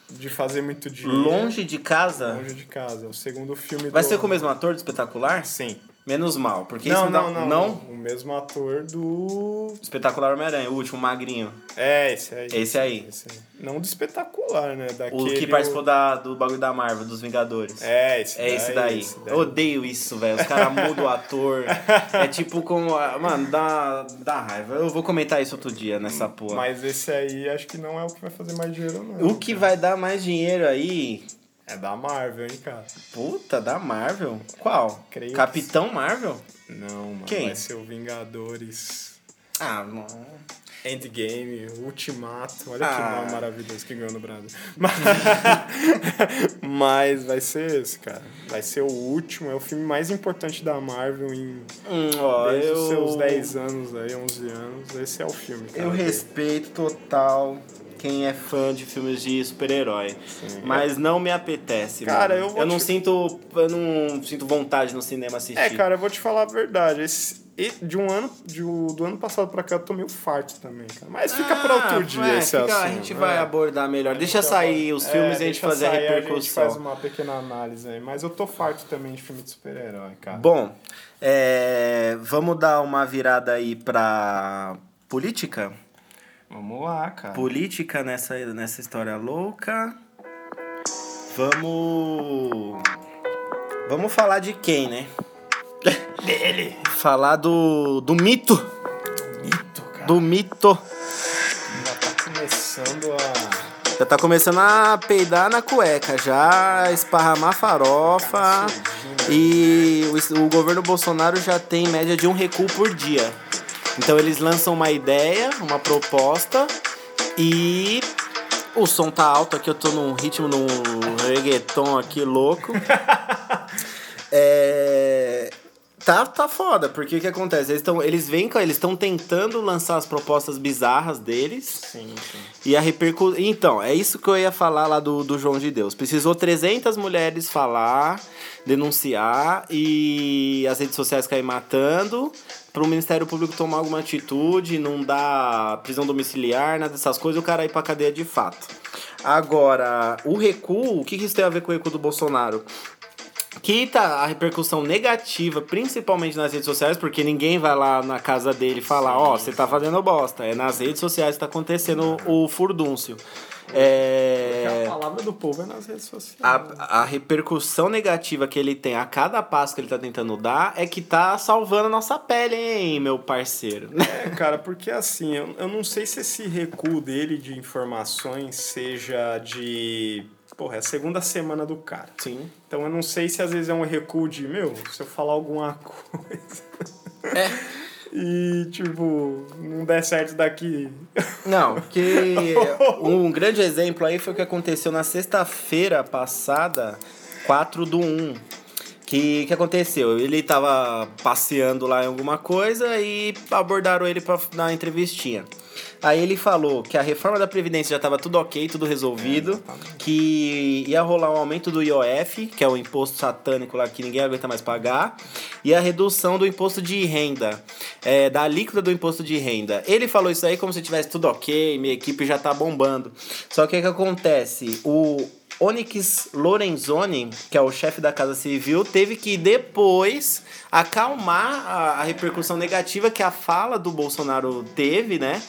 De fazer muito dinheiro. Longe de casa? Longe de casa. É o segundo filme Vai do... ser com o mesmo ator do espetacular? Sim. Menos mal, porque Não, isso dá- não, não, não. O mesmo ator do... Espetacular Homem-Aranha, o último magrinho. É, esse aí. Esse aí. Esse aí. Não do espetacular, né? Daquele... O que participou da, do bagulho da Marvel, dos Vingadores. É, esse É esse daí. esse Eu odeio isso, velho. Os caras mudam o ator. (laughs) É tipo com. a- Mano, dá, dá raiva. Eu vou comentar isso outro dia nessa porra. Mas esse aí acho que não é o que vai fazer mais dinheiro, não. O que vai dar mais dinheiro aí. É da Marvel, hein, cara? Puta, da Marvel? Qual? Creio que Capitão Marvel? Não, mano. Quem? Vai ser o Vingadores Ah, não. Endgame, Ultimato. Olha Ah. que nome maravilhoso que ganhou no Brasil. (laughs) Mas... (laughs) Mas vai ser esse, cara. Vai ser o último. É o filme mais importante da Marvel em... Hum, ó, Desde eu. os seus 10 anos aí, 11 anos. Esse é o filme, cara. Eu respeito total quem é fã de filmes de super-herói. Mas não me apetece, Cara, mano. eu vou não te- sinto. Eu não sinto vontade no cinema assistir. É, cara, eu vou te falar a verdade. Esse, de um ano, de, do ano passado pra cá, eu tô meio farto também, cara. Mas fica pra outro Ah, dia é, esse fica- assunto. A gente vai é. abordar melhor. Deixa Então, sair os é, filmes e a gente fazer a repercussão. A gente faz uma pequena análise aí. Mas eu tô farto também de filme de super-herói, cara. Bom, é, vamos dar uma virada aí pra política? Vamos lá, cara. Política nessa, nessa história louca. Vamos. Vamos falar de quem, né? Dele. (laughs) Falar do, do mito. Mito, cara. Do mito. Já tá começando a... Já tá começando a peidar na cueca, já esparramar farofa. E o, o governo Bolsonaro já tem média de um recuo por dia. Então eles lançam uma ideia, uma proposta e o som tá alto aqui, eu tô num ritmo, num reggaeton aqui louco. (laughs) É, Tá, tá foda, porque o que acontece? Eles, tão, eles vêm, com- eles estão tentando lançar as propostas bizarras deles. Sim, sim. E a repercussão. Então, é isso que eu ia falar lá do, do João de Deus. Precisou 300 mulheres falar, denunciar e as redes sociais caírem matando para o Ministério Público tomar alguma atitude, não dar prisão domiciliar, nada dessas coisas, o cara ir pra cadeia de fato. Agora, o recuo, o que isso tem a ver com o recuo do Bolsonaro? que tá a repercussão negativa, principalmente nas redes sociais, porque ninguém vai lá na casa dele falar, ó, você tá fazendo bosta. É nas redes sociais que tá acontecendo o furdúncio. É... a palavra do povo é nas redes sociais. A, a repercussão negativa que ele tem a cada passo que ele tá tentando dar é que tá salvando a nossa pele, hein, meu parceiro. É, cara, porque assim, eu, eu não sei se esse recuo dele de informações seja de. Porra, é a segunda semana do cara. Sim. Então eu não sei se às vezes é um recuo de, meu, se eu falar alguma (laughs) coisa. É. E, tipo, não der certo daqui. Não, porque (laughs) um grande exemplo aí foi o que aconteceu na sexta-feira passada, 4 do 1. Que que aconteceu? Ele tava passeando lá em alguma coisa e abordaram ele dar uma entrevistinha. Aí ele falou que a reforma da Previdência já estava tudo ok, tudo resolvido, que ia rolar um aumento do IOF, que é o imposto satânico lá que ninguém aguenta mais pagar, e a redução do imposto de renda, é, da alíquota do imposto de renda. Ele falou isso aí como se tivesse tudo ok, minha equipe já tá bombando. Só que o que acontece? O, Onyx Lorenzoni, que é o chefe da Casa Civil, teve que depois acalmar a, a repercussão negativa que a fala do Bolsonaro teve, né?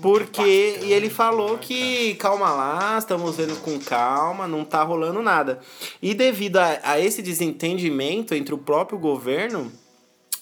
Porque e ele falou que calma lá, estamos vendo com calma, não tá rolando nada. E devido a, a esse desentendimento entre o próprio governo,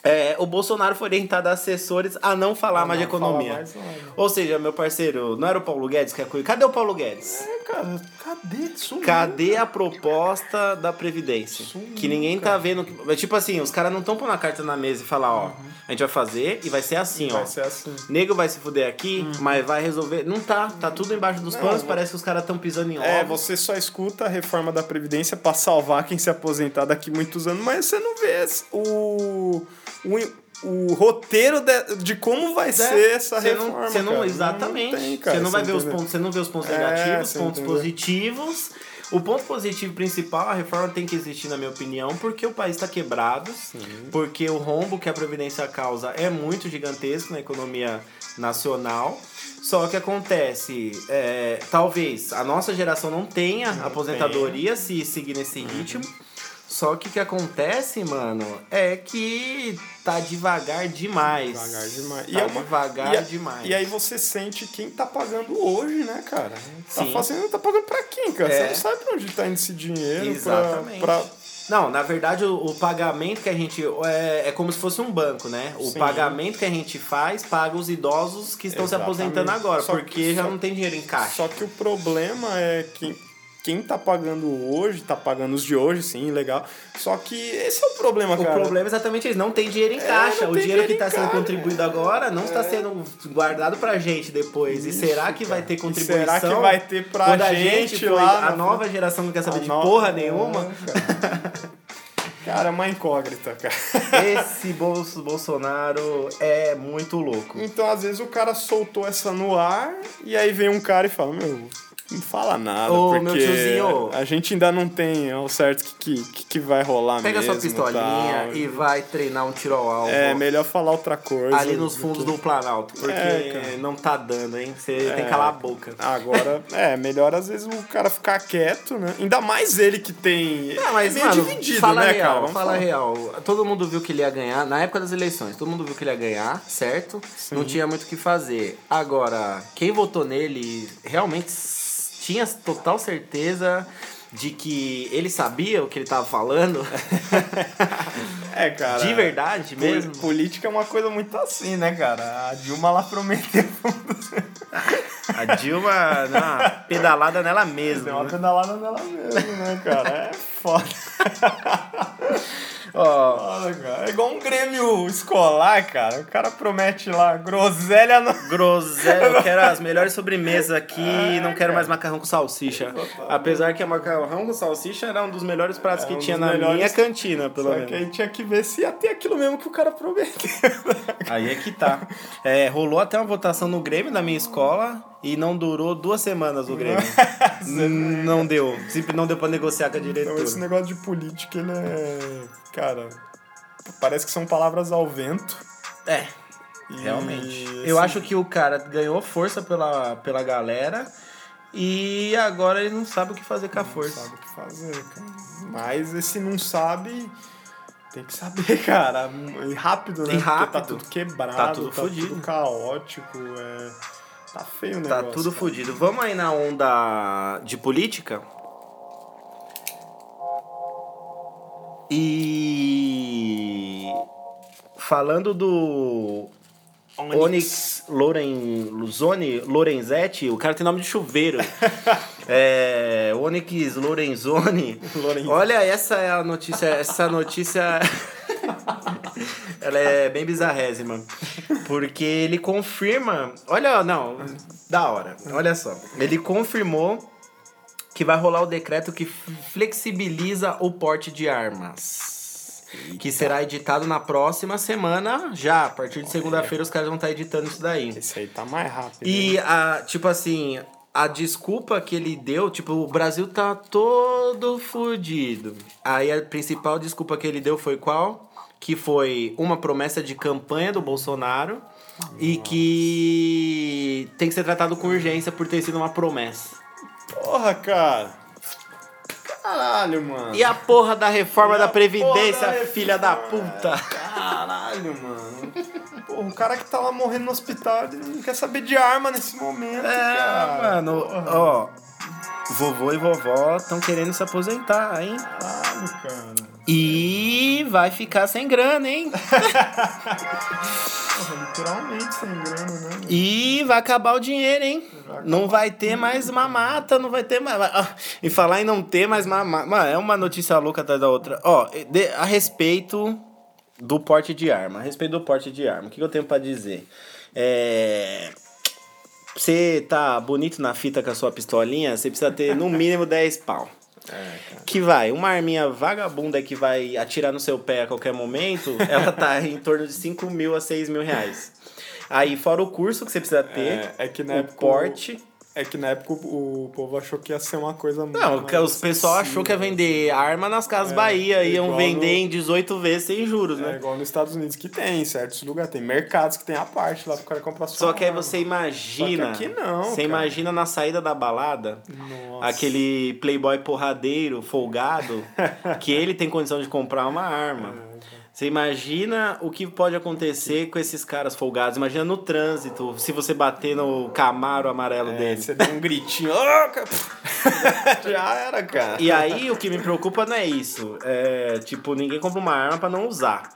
é, o Bolsonaro foi orientado a assessores a não falar mais de economia. mais. Ou seja, meu parceiro, não era o Paulo Guedes que é coisa. Cadê o Paulo Guedes? É, cara, cadê? Sumiu. Cadê a proposta da Previdência? Sumiu, que ninguém tá vendo. Tipo assim, os caras não estão pondo a carta na mesa e falar, ó, a gente vai fazer e vai ser assim, ó. Vai ser assim. Nego vai se fuder aqui, mas vai resolver. Não tá, tá tudo embaixo dos Não, panos, parece que os caras estão pisando em É, ovos. você só escuta a reforma da Previdência pra salvar quem se aposentar daqui muitos anos, mas você não vê o, o, o roteiro de, de como vai ser essa não, reforma. não, cara. exatamente. tem, cara, você não vai ver os pontos, você não vê os pontos É, negativos, você pontos entendeu? positivos. O ponto positivo principal, a reforma tem que existir, na minha opinião, porque o país está quebrado, porque o rombo que a Previdência causa é muito gigantesco na economia nacional. Só que acontece, é, talvez a nossa geração não tenha aposentadoria se seguir nesse Uhum. ritmo. Só que o que acontece, mano, é que tá devagar demais. Devagar demais. Tá é uma- devagar e a- demais. E aí você sente quem tá pagando hoje, né, cara? Tá Sim. fazendo, tá pagando pra quem, cara? É. Você não sabe pra onde tá indo esse dinheiro. Exatamente. Pra, pra... Não, na verdade, o, o pagamento que a gente. É, é como se fosse um banco, né? O Sim. pagamento que a gente faz paga os idosos que estão Exatamente. se aposentando agora, Só porque que- já só- não tem dinheiro em caixa. Só que o problema é que quem tá pagando hoje, tá pagando os de hoje, sim, legal. Só que esse é o problema, O cara. problema é exatamente isso, não tem dinheiro em É, caixa. O tem dinheiro que dinheiro está sendo contribuído agora não está É. sendo guardado pra gente depois. e Isso, será que vai cara. ter E contribuição? será que vai ter pra quando a gente gente lá A na- nova geração não quer saber A de nova- porra nenhuma. cara. Cara, é uma incógnita, cara. Esse Bolso- Bolsonaro é muito louco. Então, às vezes, o cara soltou essa no ar e aí vem um cara e fala, meu, não fala nada, Ô, porque meu tiozinho. a gente ainda não tem ao certo o que, que, que vai rolar Pega mesmo. sua pistolinha tal. e vai treinar um tiro ao alvo. É, melhor falar outra coisa. ali nos fundos do Planalto, porque É, não tá dando, hein? Você tem É. que calar a boca. Agora, (laughs) é, melhor às vezes o cara ficar quieto, né? Ainda mais ele que tem. Não, mas, é meio mano, dividido, fala né, real, cara? Vamos fala falar. real. Todo mundo viu que ele ia ganhar, na época das eleições, todo mundo viu que ele ia ganhar, certo? Não tinha muito o que fazer. Agora, quem votou nele realmente tinha total certeza de que ele sabia o que ele tava falando? (laughs) É, cara. De verdade mesmo? Política é uma coisa muito assim, né, cara? A Dilma lá prometeu. A Dilma, deu uma pedalada nela Deu mesma. uma né? pedalada nela mesmo, né, cara? É foda. (laughs) Ó, Foda, cara. É igual um Grêmio escolar, cara. O cara promete lá groselha no. Groselha, eu quero as (laughs) melhores sobremesas aqui não quero mais macarrão com salsicha. Apesar que a macarrão com salsicha era um dos melhores pratos É que um tinha dos na melhores. minha cantina, pelo Só menos. que aí tinha que ver se ia ter aquilo mesmo que o cara prometeu. Aí é que tá. É, rolou até uma votação no Grêmio da minha escola e não durou duas semanas o Grêmio. (laughs) Não deu. Sempre não deu pra negociar com a Então, diretora. esse negócio de política, ele é. Cara, parece que são palavras ao vento. É, realmente. Eu acho que o cara ganhou força pela, pela galera e agora ele não sabe o que fazer com a Não força. sabe o que fazer, cara. Mas esse não sabe. Tem que saber, (laughs) cara. E rápido, né? E Porque tá rápido. tudo quebrado, Tá tudo fudido. tudo caótico. É... Tá feio o Tá tudo cara. fodido. Vamos aí na onda de política? E falando do Onyx Loren, Luzoni, Lorenzetti, o cara tem nome de chuveiro. (laughs) é, Onyx Lorenzoni. Lorenzetti. Olha, essa é a notícia, essa notícia (laughs) ela é bem bizarrésima. Porque ele confirma, olha, não, da hora. Olha só. Ele confirmou que vai rolar o decreto que flexibiliza o porte de armas. Que será editado na próxima semana, já. A partir de segunda-feira os caras vão estar editando isso daí. Esse aí tá mais rápido. E, a, tipo assim, a desculpa que ele deu, tipo, o Brasil tá todo fudido. Aí a principal desculpa que ele deu foi qual? Que foi uma promessa de campanha do Bolsonaro e que tem que ser tratado com urgência por ter sido uma promessa. Porra, cara. Caralho, mano. E a porra da reforma da Previdência, da filha da puta. Caralho, mano. Porra, o cara que tá lá morrendo no hospital, ele não quer saber de arma nesse momento, É, cara. mano, Porra. ó. Vovô e vovó estão querendo se aposentar, hein? Caralho, cara. E vai ficar sem grana, hein? (laughs) Literalmente sem grana, né? E vai acabar o dinheiro, hein? Vai Não vai ter mais mamata, não vai ter mais. E falar em não ter mais mamata. Mano, é uma notícia louca atrás da outra. Ó, de- a respeito do porte de arma. A respeito do porte de arma. O que que eu tenho pra dizer? É. Você tá bonito na fita com a sua pistolinha, você precisa ter no mínimo 10 pau. É. Que vai, uma arminha vagabunda que vai atirar no seu pé a qualquer momento, (laughs) ela tá em torno de 5 mil a 6 mil reais. Aí, fora o curso que você precisa ter, É, é que na o época. porte. É que na época o, o povo achou que ia ser uma coisa Não, mais que os pessoal achou que ia vender arma nas casas É, Bahia, iam igual vender no- em 18 vezes sem juros, É né? igual nos Estados Unidos que tem, em certos lugares. Tem mercados que tem a parte lá pro cara comprar sua Só que aí você imagina. Só que aqui não, Você cara. imagina na saída da balada, Nossa. aquele playboy porradeiro, folgado, (laughs) que ele tem condição de comprar uma arma. É, Você imagina o que pode acontecer com esses caras folgados. Imagina no trânsito, se você bater no camaro amarelo É, dele. você dá um gritinho. (laughs) Já era, cara. E aí o que me preocupa não é isso. É, tipo, ninguém compra uma arma pra não usar.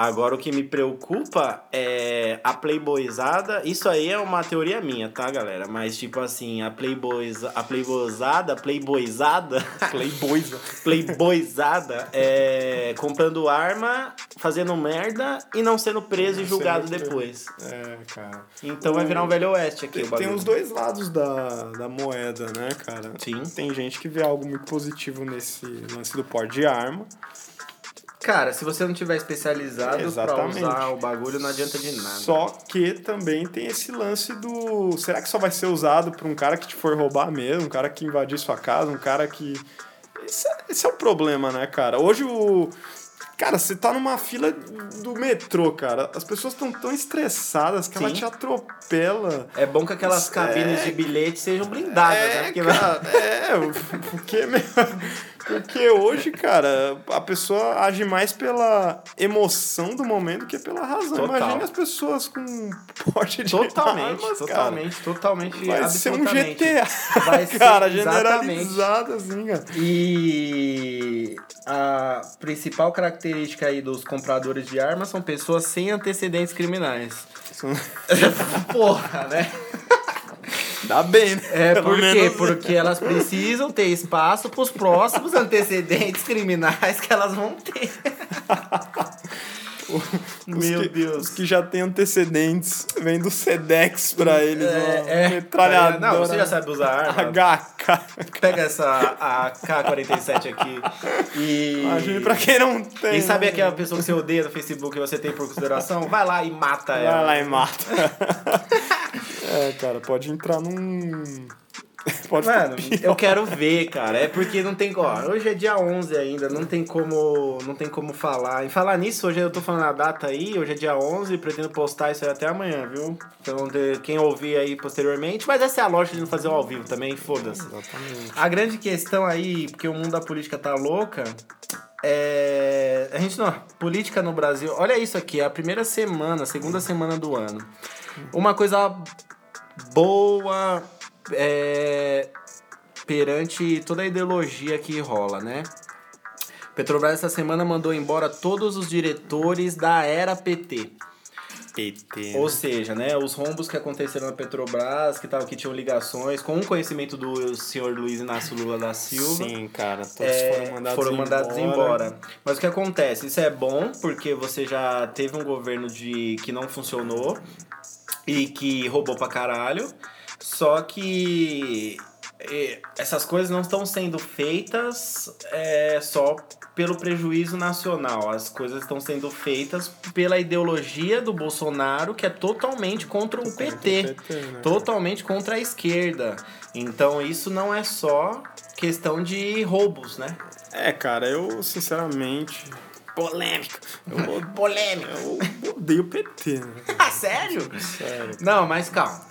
Agora o que me preocupa é a playboyzada. Isso aí é uma teoria minha, tá, galera? Mas tipo assim, a playboyza, a playboyzada, playboyzada, (laughs) Playboys. né? playboyzada é comprando arma, fazendo merda e não sendo preso e Não julgado sendo preso. depois. É, cara. Então vai virar um velho oeste aqui Tem, o tem os dois lados da, da moeda, né, cara? Sim. Tem gente que vê algo muito positivo nesse lance do porte de arma. Cara, se você não tiver especializado Exatamente. pra usar o bagulho, não adianta de nada. Só que também tem esse lance do. Será que só vai ser usado por um cara que te for roubar mesmo? Um cara que invadir sua casa? Um cara que. Esse é, esse é o problema, né, cara? Hoje o. Cara, você tá numa fila do metrô, cara. As pessoas estão tão estressadas que ela Sim. te atropela. É bom que aquelas cabines é- de bilhete sejam blindadas, né? É, Porque cara, é, porque, meu, porque hoje, cara, a pessoa age mais pela emoção do momento que pela razão. Total. Imagina as pessoas com porte de Totalmente, armas, cara. totalmente, totalmente, Vai ser um. GTA, Vai (laughs) ser cara, generalizado assim, cara. E a principal característica aí dos compradores de armas são pessoas sem antecedentes criminais. (laughs) Porra, né? Dá bem, né? É, Pelo por quê? menos- Porque elas precisam ter espaço pros próximos antecedentes criminais que elas vão ter. (laughs) Os Meu que, Deus. Os que já têm antecedentes, vem do Sedex pra eles, uma É, metralhadora. Não, você já sabe usar arma. HK. Pega essa a K-47 aqui e. Imagine pra quem não tem. E sabe aquela pessoa que você odeia no Facebook que você tem por consideração? Vai lá e mata ela. Vai lá e mata. É, cara, pode entrar num. (laughs) Pode Mano, eu quero ver, cara. É porque não tem. Ó, hoje é dia 11 ainda, não tem como, não tem como falar. Em falar nisso, hoje eu tô falando a data aí, hoje é dia 11, pretendo postar isso aí até amanhã, viu? Então, quem ouvir aí posteriormente. Mas essa é a loja de não fazer o ao vivo também, foda-se. Exatamente. A grande questão aí, porque o mundo da política tá louca, é. A gente não. Política no Brasil. Olha isso aqui, é a primeira semana, segunda semana do ano. Uma coisa boa é, perante toda a ideologia que rola, né? Petrobras essa semana mandou embora todos os diretores da era PT. PT. Ou seja, né, os rombos que aconteceram na Petrobras, que, tavam, que tinham ligações com o conhecimento do senhor Luiz Inácio Lula da Silva. Sim, cara, todos é, foram mandados foram mandados embora. embora. Mas o que acontece? Isso é bom porque você já teve um governo de que não funcionou e que roubou pra caralho. Só que essas coisas não estão sendo feitas é, só pelo prejuízo nacional. As coisas estão sendo feitas pela ideologia do Bolsonaro, que é totalmente contra o Contra o PT. PT, né? Totalmente contra a esquerda. Então isso não é só questão de roubos, né? É, cara, eu sinceramente. Polêmica. Eu, Polêmica. eu odeio o PT, né? (laughs) Ah, sério? Sério. Não, mas calma.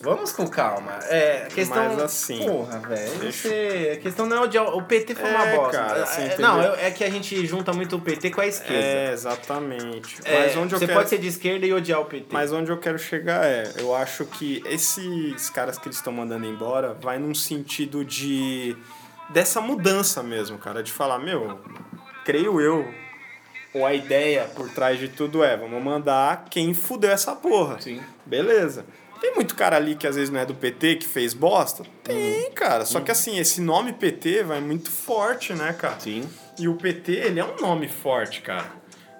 Vamos com calma. É, questão. Mas assim. Porra, velho. deixa- Você... A questão não é odiar. O PT foi uma É, bosta. cara, você É, não, é é que a gente junta muito o PT com a esquerda. É, exatamente. É, Mas onde eu você quero... pode ser de esquerda e odiar o PT. Mas onde eu quero chegar é, eu acho que esses caras que eles estão mandando embora vai num sentido de dessa mudança mesmo, cara, de falar, meu, creio eu, ou a ideia por trás de tudo é, vamos mandar quem fudeu essa porra. Sim. Beleza. Tem muito cara ali que às vezes não é do PT que fez bosta? Tem, cara. Só que assim, esse nome PT vai muito forte, né, cara? Sim, E o PT, ele é um nome forte, cara.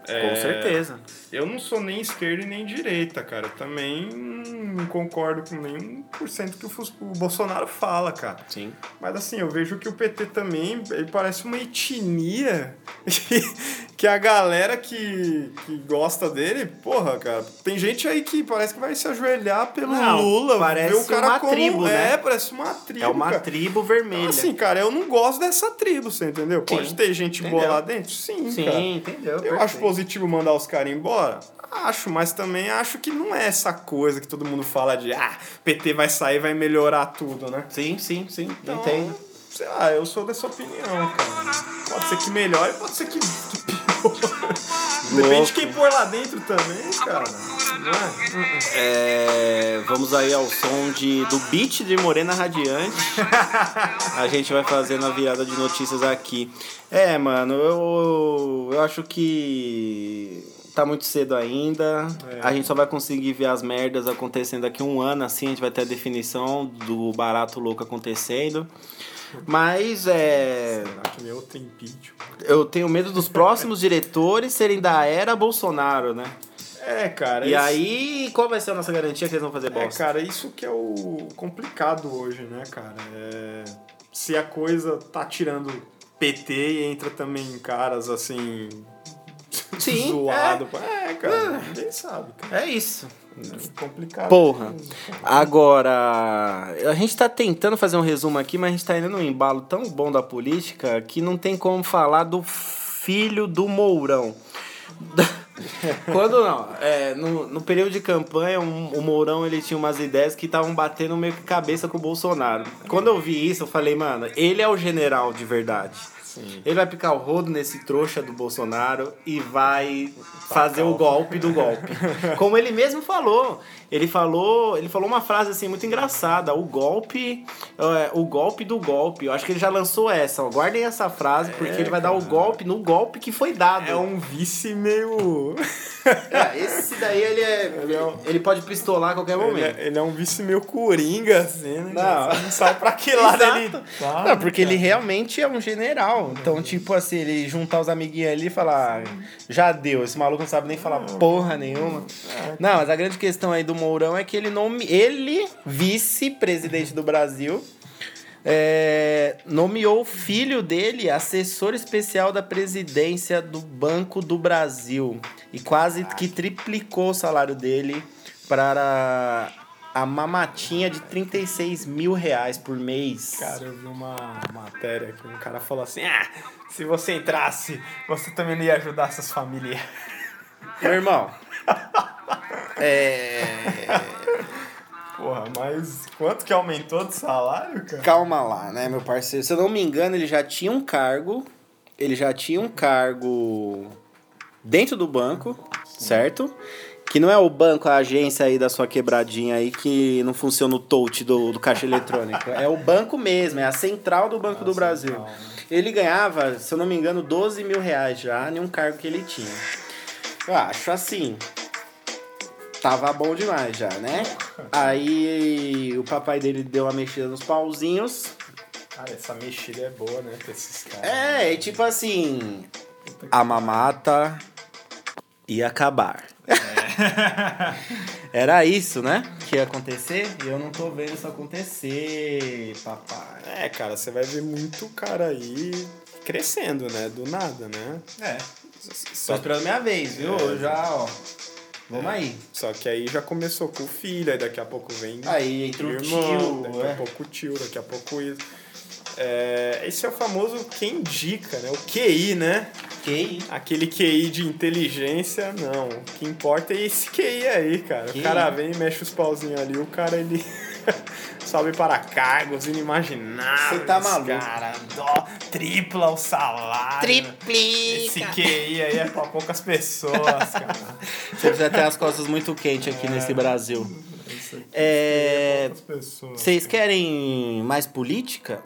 com É, certeza. Eu não sou nem esquerda e nem direita, cara. Também não concordo com nenhum por cento que o, Bolsonaro fala, cara. Sim. Mas assim, eu vejo que o PT também, ele parece uma etnia (laughs) que, a galera que, que gosta dele, porra, cara, tem gente aí que parece que vai se ajoelhar pelo Não, Lula, parece o cara uma como... tribo, é, né? parece uma tribo, É uma cara. tribo vermelha. Então, assim, cara, eu não gosto dessa tribo, você entendeu? Pode Sim, ter gente boa entendeu. lá dentro? Sim, Sim, cara. entendeu? Eu perfeito. acho positivo mandar os caras embora? Acho, mas também acho que não é essa coisa que todo mundo fala de ah, PT vai sair vai melhorar tudo, né? Sim, sim, sim. Então, Entendo. sei lá, eu sou dessa opinião, cara. Pode ser que melhore, pode ser que, que (laughs) piore. Depende de quem pôr lá dentro também, cara. Não é? É, vamos aí ao som de, do beat de Morena Radiante. A gente vai fazendo a virada de notícias aqui. É, mano, eu, eu acho que tá muito cedo ainda. É. A gente só vai conseguir ver as merdas acontecendo daqui a um ano, assim a gente vai ter a definição do barato louco acontecendo. Mas é. Será que vem outro impeachment? Eu tenho medo dos próximos diretores serem da era Bolsonaro, né? É, cara. E esse- aí, qual vai ser a nossa garantia que eles vão fazer É, bosta? cara, isso que é o complicado hoje, né, cara? É... Se a coisa tá tirando PT e entra também caras assim. (laughs) Sim, zoado. É, cara, ninguém sabe, cara. É isso. É complicado. Porra. Agora, a gente tá tentando fazer um resumo aqui, mas a gente tá indo num embalo tão bom da política que não tem como falar do filho do Mourão. (laughs) Quando não, é, no, no período de campanha, um- o Mourão ele tinha umas ideias que estavam batendo meio que cabeça com o Bolsonaro. Quando eu vi isso, eu falei, mano, ele é o general de verdade. Sim. Ele vai picar o rodo nesse trouxa do Bolsonaro e vai fazer o golpe do golpe. (laughs) Como ele mesmo falou. Ele falou, ele falou uma frase assim muito engraçada, o golpe, é, o golpe do golpe. Eu acho que ele já lançou essa, ó. Guardem essa frase porque É, ele vai dar o cara. golpe no golpe que foi dado. É um vice meio. (laughs) É, esse daí ele é, Ele é um- ele pode pistolar a qualquer ele, momento. é, ele é um vice meio coringa, assim, né? Não. Não sabe pra que lado ele tá. Não, porque ele realmente é um general. Então, tipo assim, ele juntar os amiguinhos ali e falar, "Ah, já deu, esse maluco não sabe nem falar porra nenhuma. Não, mas a grande questão aí do Mourão é que ele nome, ele, vice-presidente do Brasil, é, nomeou o filho dele assessor especial da presidência do Banco do Brasil e quase que triplicou o salário dele para a mamatinha de 36 mil reais por mês. Cara, eu vi uma matéria que um cara falou assim: ah, se você entrasse, você também não ia ajudar essas famílias. Meu irmão. (laughs) É. Porra, mas quanto que aumentou de salário, cara? Calma lá, né, meu parceiro? Se eu não me engano, ele já tinha um cargo. Ele já tinha um cargo dentro do banco, certo? Que não é o banco, a agência aí da sua quebradinha aí que não funciona o touch do, do caixa eletrônico. É o banco mesmo, é a central do Banco do Brasil. central, né? Ele ganhava, se eu não me engano, 12 mil reais já em um cargo que ele tinha. Eu acho assim. Tava bom demais já, né? Aí o papai dele deu uma mexida nos pauzinhos. Cara, essa mexida é boa, né, pra esses caras. É, e tipo assim. A mamata ia acabar. (laughs) Era isso, né? Que ia acontecer e eu não tô vendo isso acontecer, papai. É, cara, você vai ver muito cara aí crescendo, né? Do nada, né? É. Tô Só, esperando minha vez, viu? É. Eu já, ó. Vamos aí. só que aí já começou com o filho, aí daqui a pouco vem Aí entra o irmão, tio, daqui é. a pouco o tio, daqui a pouco isso. É, esse é o famoso quem indica, né? O QI, né? QI. Aquele QI de inteligência, não. O que importa é esse QI aí, cara. QI. O cara vem, mexe os pauzinhos ali, o cara ele (laughs) sobe para cargos inimagináveis. Você tá maluco. Cara, dó, tripla o salário. Esse Triplica! QI aí é pra poucas pessoas, cara. (laughs) Você precisa ter as costas muito quentes aqui nesse Brasil. É, pessoas. Vocês querem mais política?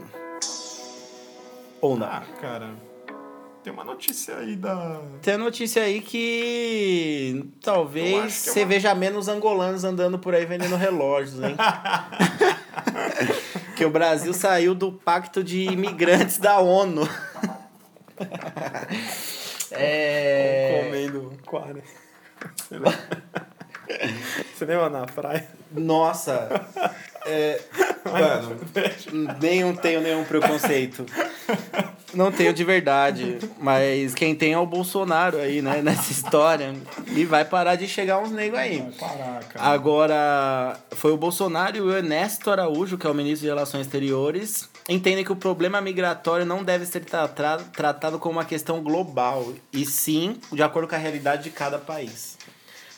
Ou não? Ah, cara, tem uma notícia aí da. Tem a notícia aí que talvez que é você uma- veja menos angolanos andando por aí vendendo relógios, hein? (laughs) que o Brasil saiu do pacto de imigrantes da ONU. é... Comendo lembra? Você lembra na praia? Nossa. É... Mano, nenhum tenho nenhum preconceito. Não tenho de verdade. Mas quem tem é o Bolsonaro aí, né? Nessa história. E vai parar de chegar uns negros aí. Vai parar, cara. Agora, foi o Bolsonaro e o Ernesto Araújo, que é o ministro de Relações Exteriores, entendem que o problema migratório não deve ser tra- tratado como uma questão global, e sim de acordo com a realidade de cada país.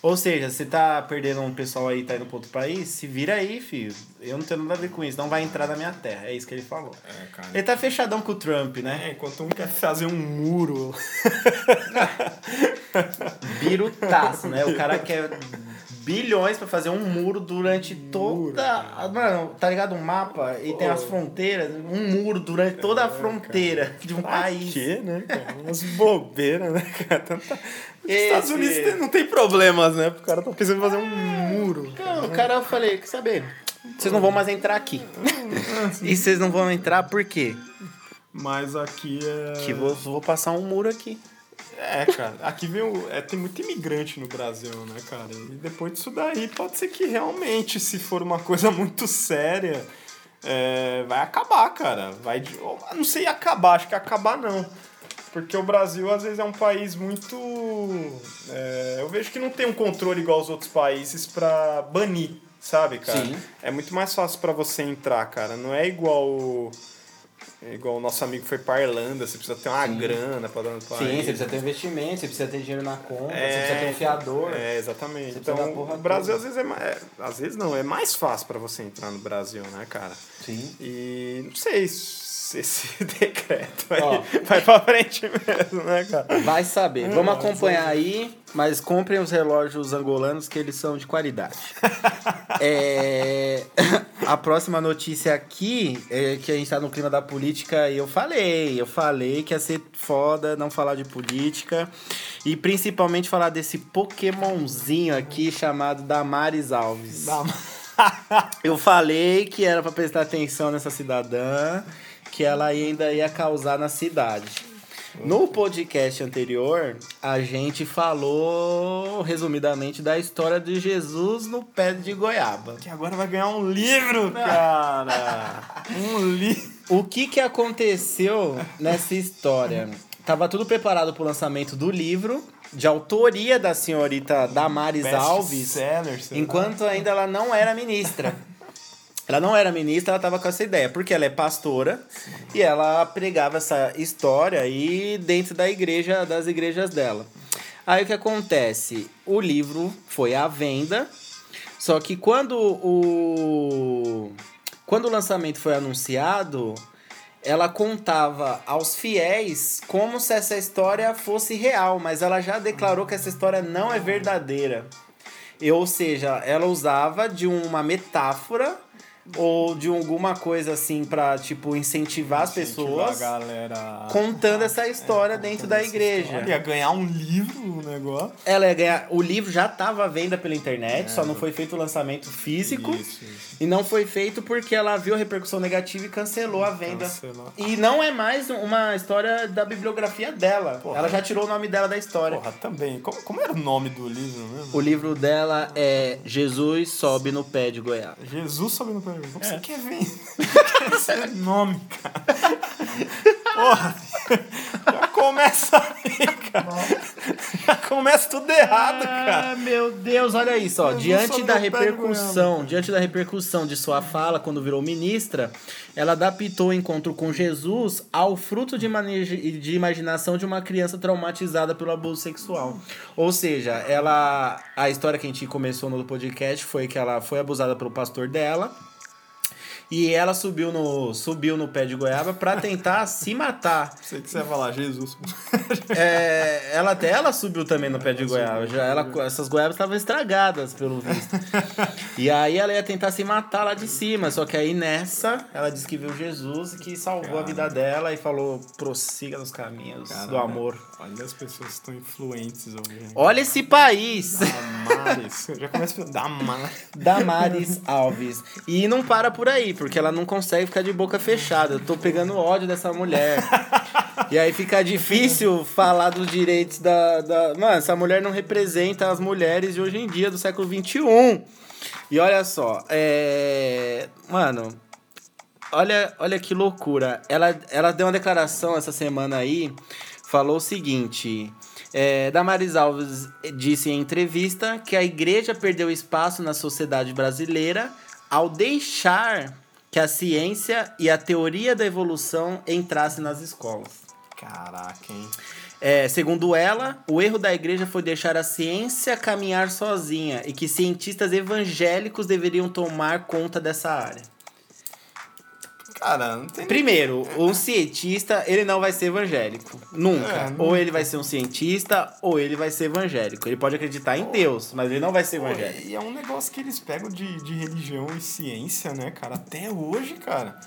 Ou seja, você tá perdendo um pessoal aí, tá indo pra outro país, se vira aí, filho. Eu não tenho nada a ver com isso, não vai entrar na minha terra. É isso que ele falou. É, cara. Ele tá fechadão com o Trump, né? É, enquanto um quer fazer um muro. (laughs) Birutaço, né? O cara quer bilhões pra fazer um muro durante toda. Mano, tá ligado? Um mapa e tem as fronteiras. Um muro durante toda a fronteira de um Pra país. quê, né, cara? Umas bobeiras, né, cara? Tanta... Os Esse- Estados Unidos não tem problemas, né? O cara tá pensando em fazer um muro. Não, o cara eu falei, quer saber? Vocês não vão mais entrar aqui. E vocês não vão entrar por quê? Mas aqui é. Que vou, vou passar um muro aqui. É, cara. Aqui vem o... é, tem muito imigrante no Brasil, né, cara? E depois disso daí, pode ser que realmente, se for uma coisa (laughs) muito séria, é, vai acabar, cara. Vai Não sei acabar, acho que acabar não. Porque o Brasil, às vezes, é um país muito. é, eu vejo que não tem um controle igual os outros países pra banir, sabe, cara? Sim. É muito mais fácil pra você entrar, cara. Não é igual. o- Igual o nosso amigo foi pra Irlanda, você precisa ter uma grana pra dar no país. Sim, você precisa ter investimento, você precisa ter dinheiro na conta, É, você precisa ter um fiador. É, exatamente. Então, o Brasil toda. às vezes é, mais, é, às vezes não, é mais fácil pra você entrar no Brasil, né, cara? Sim. E não sei se esse (laughs) decreto aí Ó. vai pra frente mesmo, né, cara? Vai saber. Vamos acompanhar aí, mas comprem os relógios angolanos que eles são de qualidade. (laughs) É, (coughs) A próxima notícia aqui é que a gente tá no clima da política e eu falei, eu falei que ia ser foda não falar de política e principalmente falar desse Pokémonzinho aqui chamado Damares Alves. Eu falei que era pra prestar atenção nessa cidadã, que ela ainda ia causar na cidade. No podcast anterior, a gente falou resumidamente da história de Jesus no pé de goiaba. Que agora vai ganhar um livro, cara! (laughs) Um livro. O que que aconteceu nessa história? Tava tudo preparado pro lançamento do livro, de autoria da senhorita Damares Alves, Seller, enquanto ainda ela não era ministra. Ela não era ministra, ela tava com essa ideia, porque ela é pastora e ela pregava essa história aí dentro da igreja, das igrejas dela. Aí o que acontece? O livro foi à venda, só que quando o quando o lançamento foi anunciado, ela contava aos fiéis como se essa história fosse real, mas ela já declarou que essa história não é verdadeira. Ou seja, ela usava de uma metáfora ou de alguma coisa assim pra, tipo, incentivar as pessoas galera. contando essa história dentro da igreja. Ia ganhar um livro o negócio. Ela ia ganhar. O livro já estava à venda pela internet, só não foi feito o lançamento físico. Isso, isso. E não foi feito porque ela viu a repercussão negativa e cancelou a venda. Cancelou. E não é mais uma história da bibliografia dela. Porra. Ela já tirou o nome dela da história. Porra, também. Como, como era o nome do livro mesmo? O livro dela é Jesus sobe no pé de goiaba. Jesus sobe no pé. Como É. você quer ver? Esse (laughs) nome, cara. Porra. Já começa aí, cara. Já começa tudo errado, cara. Ah, meu Deus, olha isso, ó. Eu Diante da repercussão, diante da repercussão de sua fala quando virou ministra, ela adaptou o encontro com Jesus ao fruto de, de imaginação de uma criança traumatizada pelo abuso sexual. Ou seja, ela a história que a gente começou no podcast foi que ela foi abusada pelo pastor dela. E ela subiu no, subiu no pé de goiaba pra tentar (laughs) se matar. Sei que você ia falar, Jesus. (laughs) É, ela até ela subiu também no pé de goiaba. Já ela, essas goiabas estavam estragadas, pelo visto. (laughs) E aí ela ia tentar se matar lá de cima. Só que aí nessa, ela disse que viu Jesus e que salvou a vida dela e falou: prossiga nos caminhos do Caramba. amor. Olha as pessoas que estão influentes hein? Olha esse país! Damares. Já começa a Damares. Damares Alves. E não para por aí, porque ela não consegue ficar de boca fechada. Eu tô pegando ódio dessa mulher. (laughs) E aí fica difícil falar dos direitos da, da. Mano, essa mulher não representa as mulheres de hoje em dia, do século XXI. E olha só, é. Mano, olha, olha que loucura. Ela, ela deu uma declaração essa semana aí, falou o seguinte. É, Damaris Alves disse em entrevista que a igreja perdeu espaço na sociedade brasileira ao deixar que a ciência e a teoria da evolução entrassem nas escolas. Caraca, hein? É, segundo ela, o erro da igreja foi deixar a ciência caminhar sozinha e que cientistas evangélicos deveriam tomar conta dessa área. Cara, não tem Primeiro, um cientista, ele não vai ser evangélico. Nunca. É. Ou ele vai ser um cientista, ou ele vai ser evangélico. Ele pode acreditar em Deus, mas ele não vai ser evangélico. E é um negócio que eles pegam de, de religião e ciência, né, cara? Até hoje, cara.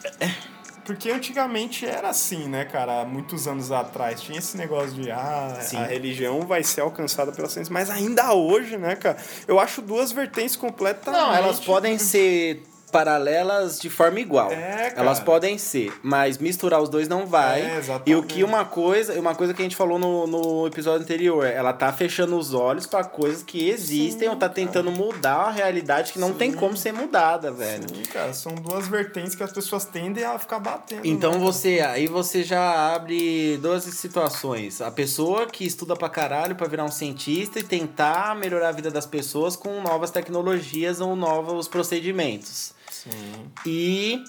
Porque antigamente era assim, né, cara? Muitos anos atrás tinha esse negócio de ah, Sim. a religião vai ser alcançada pela ciência. Mas ainda hoje, né, cara? Eu acho duas vertentes completamente. Não, elas podem ser paralelas de forma igual. É, cara. Elas podem ser, mas misturar os dois não vai. É, exatamente. e o que uma coisa, uma coisa que a gente falou no, no episódio anterior, ela tá fechando os olhos pra coisas que existem Sim, ou tá cara. tentando mudar a realidade que não tem Sim. como ser mudada, velho. Sim, cara, são duas vertentes que as pessoas tendem a ficar batendo. Então né, você, aí você já abre duas situações. A pessoa que estuda pra caralho pra virar um cientista e tentar melhorar a vida das pessoas com novas tecnologias ou novos procedimentos. Sim. E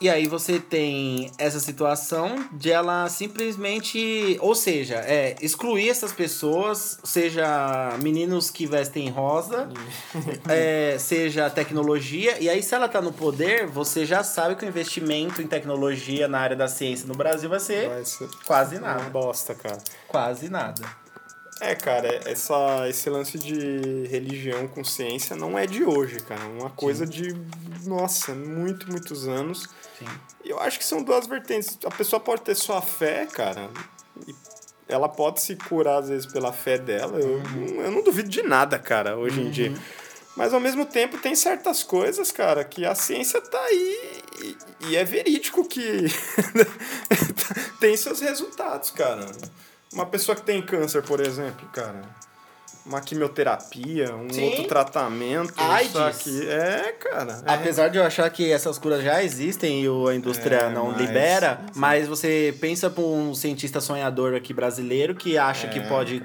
e aí você tem essa situação de ela simplesmente, ou seja, é excluir essas pessoas, seja meninos que vestem rosa, é, seja tecnologia. E aí se ela tá no poder, você já sabe que o investimento em tecnologia na área da ciência no Brasil vai ser Vai ser quase uma nada. bosta, cara. Quase nada. É, cara, essa, esse lance de religião com ciência não é de hoje, cara. É uma coisa de, nossa, muito, muitos anos. Sim. Eu acho que são duas vertentes. A pessoa pode ter sua fé, cara, e ela pode se curar, às vezes, pela fé dela. Eu, eu não duvido de nada, cara, hoje em dia. Mas, ao mesmo tempo, tem certas coisas, cara, que a ciência tá aí e, e é verídico que (laughs) tem seus resultados, cara. Uma pessoa que tem câncer, por exemplo, cara. Uma quimioterapia, um Sim. outro tratamento. AIDS. Isso aqui. É, cara. é. Apesar de eu achar que essas curas já existem e o- a indústria É, não mas- libera, mas você pensa para um cientista sonhador aqui brasileiro que acha que É, pode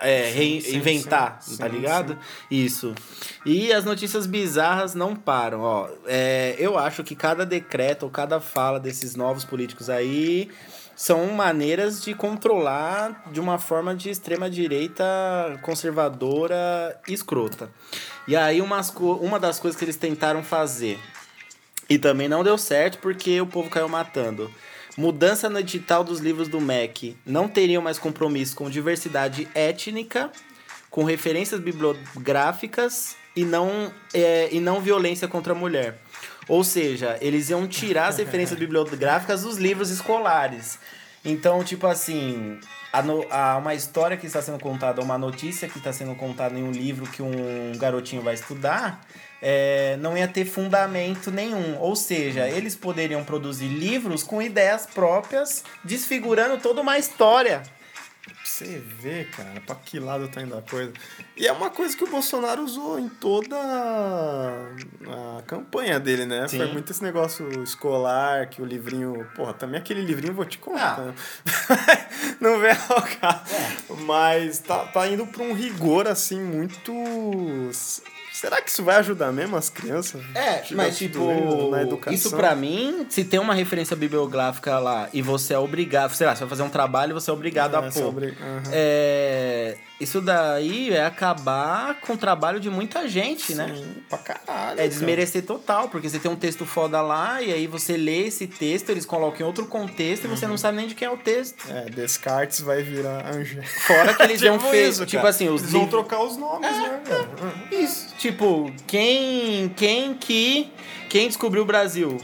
é, Sim, reinventar, sim, tá sim, ligado? Isso. E as notícias bizarras não param, ó. É, eu acho que cada decreto ou cada fala desses novos políticos aí são maneiras de controlar de uma forma de extrema direita conservadora e escrota. E aí umas, uma das coisas que eles tentaram fazer e também não deu certo porque o povo caiu matando. Mudança no edital dos livros do MEC. Não teriam mais compromisso com diversidade étnica, com referências bibliográficas e não, é, e não violência contra a mulher. Ou seja, eles iam tirar as referências bibliográficas dos livros escolares. Então, tipo assim, a no- a- uma história que está sendo contada, uma notícia que está sendo contada em um livro que um garotinho vai estudar, é, não ia ter fundamento nenhum. Ou seja, eles poderiam produzir livros com ideias próprias, desfigurando toda uma história. Você vê, cara, pra que lado tá indo a coisa. E é uma coisa que o Bolsonaro usou em toda a campanha dele, né? Sim. Foi muito esse negócio escolar, que o livrinho. Porra, também aquele livrinho eu vou te contar. Ah. né? (laughs) Não vem ao caso. Mas tá, tá indo pra um rigor, assim, muito. Será que isso vai ajudar mesmo as crianças? É, Tiver mas tipo, na educação? isso pra mim, se tem uma referência bibliográfica lá e você é obrigado, sei lá, você vai fazer um trabalho, você é obrigado a É, pôr. aham. É, isso daí é acabar com o trabalho de muita gente, né? Sim, pra caralho. É desmerecer total, porque você tem um texto foda lá e aí você lê esse texto, eles colocam em outro contexto e você Uhum. não sabe nem de quem é o texto. É, Descartes vai virar Angé. Fora que eles iam (laughs) Tipo fe- isso, tipo assim, os Eles vão trocar os nomes, né, cara? Isso. Tipo, quem quem que quem descobriu o Brasil?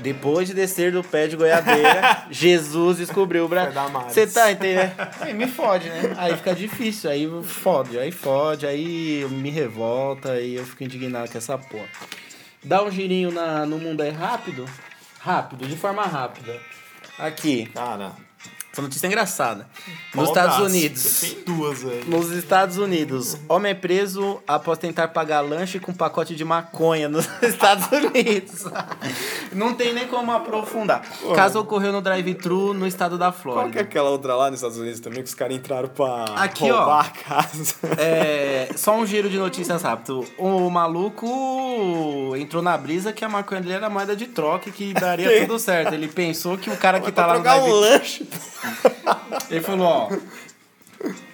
Depois de descer do pé de goiabeira, (laughs) Jesus descobriu o Brasil. Você tá entendendo? Aí me fode, né? Aí fica difícil, aí fode, aí fode, aí me revolta, aí eu fico indignado com essa porra. Dá um girinho na, no mundo aí rápido? Rápido, de forma rápida. Aqui, Cara, essa notícia é engraçada. Nos Baldaço. Estados Unidos. Tem duas aí. Nos Estados Unidos, homem é preso após tentar pagar lanche com pacote de maconha nos (laughs) Estados Unidos. Não tem nem como aprofundar. Caso ocorreu no drive-thru no estado da Qual que é Flórida. aquela outra lá nos Estados Unidos também que os caras entraram pra Aqui, ó. roubar a casa? É, só um giro de notícias rápido. O maluco entrou na brisa que a maconha dele era moeda de troca e que daria (laughs) tudo certo. Ele pensou que o cara que tá pra lá no trocar um drive-thru... lanche. Ele falou, ó.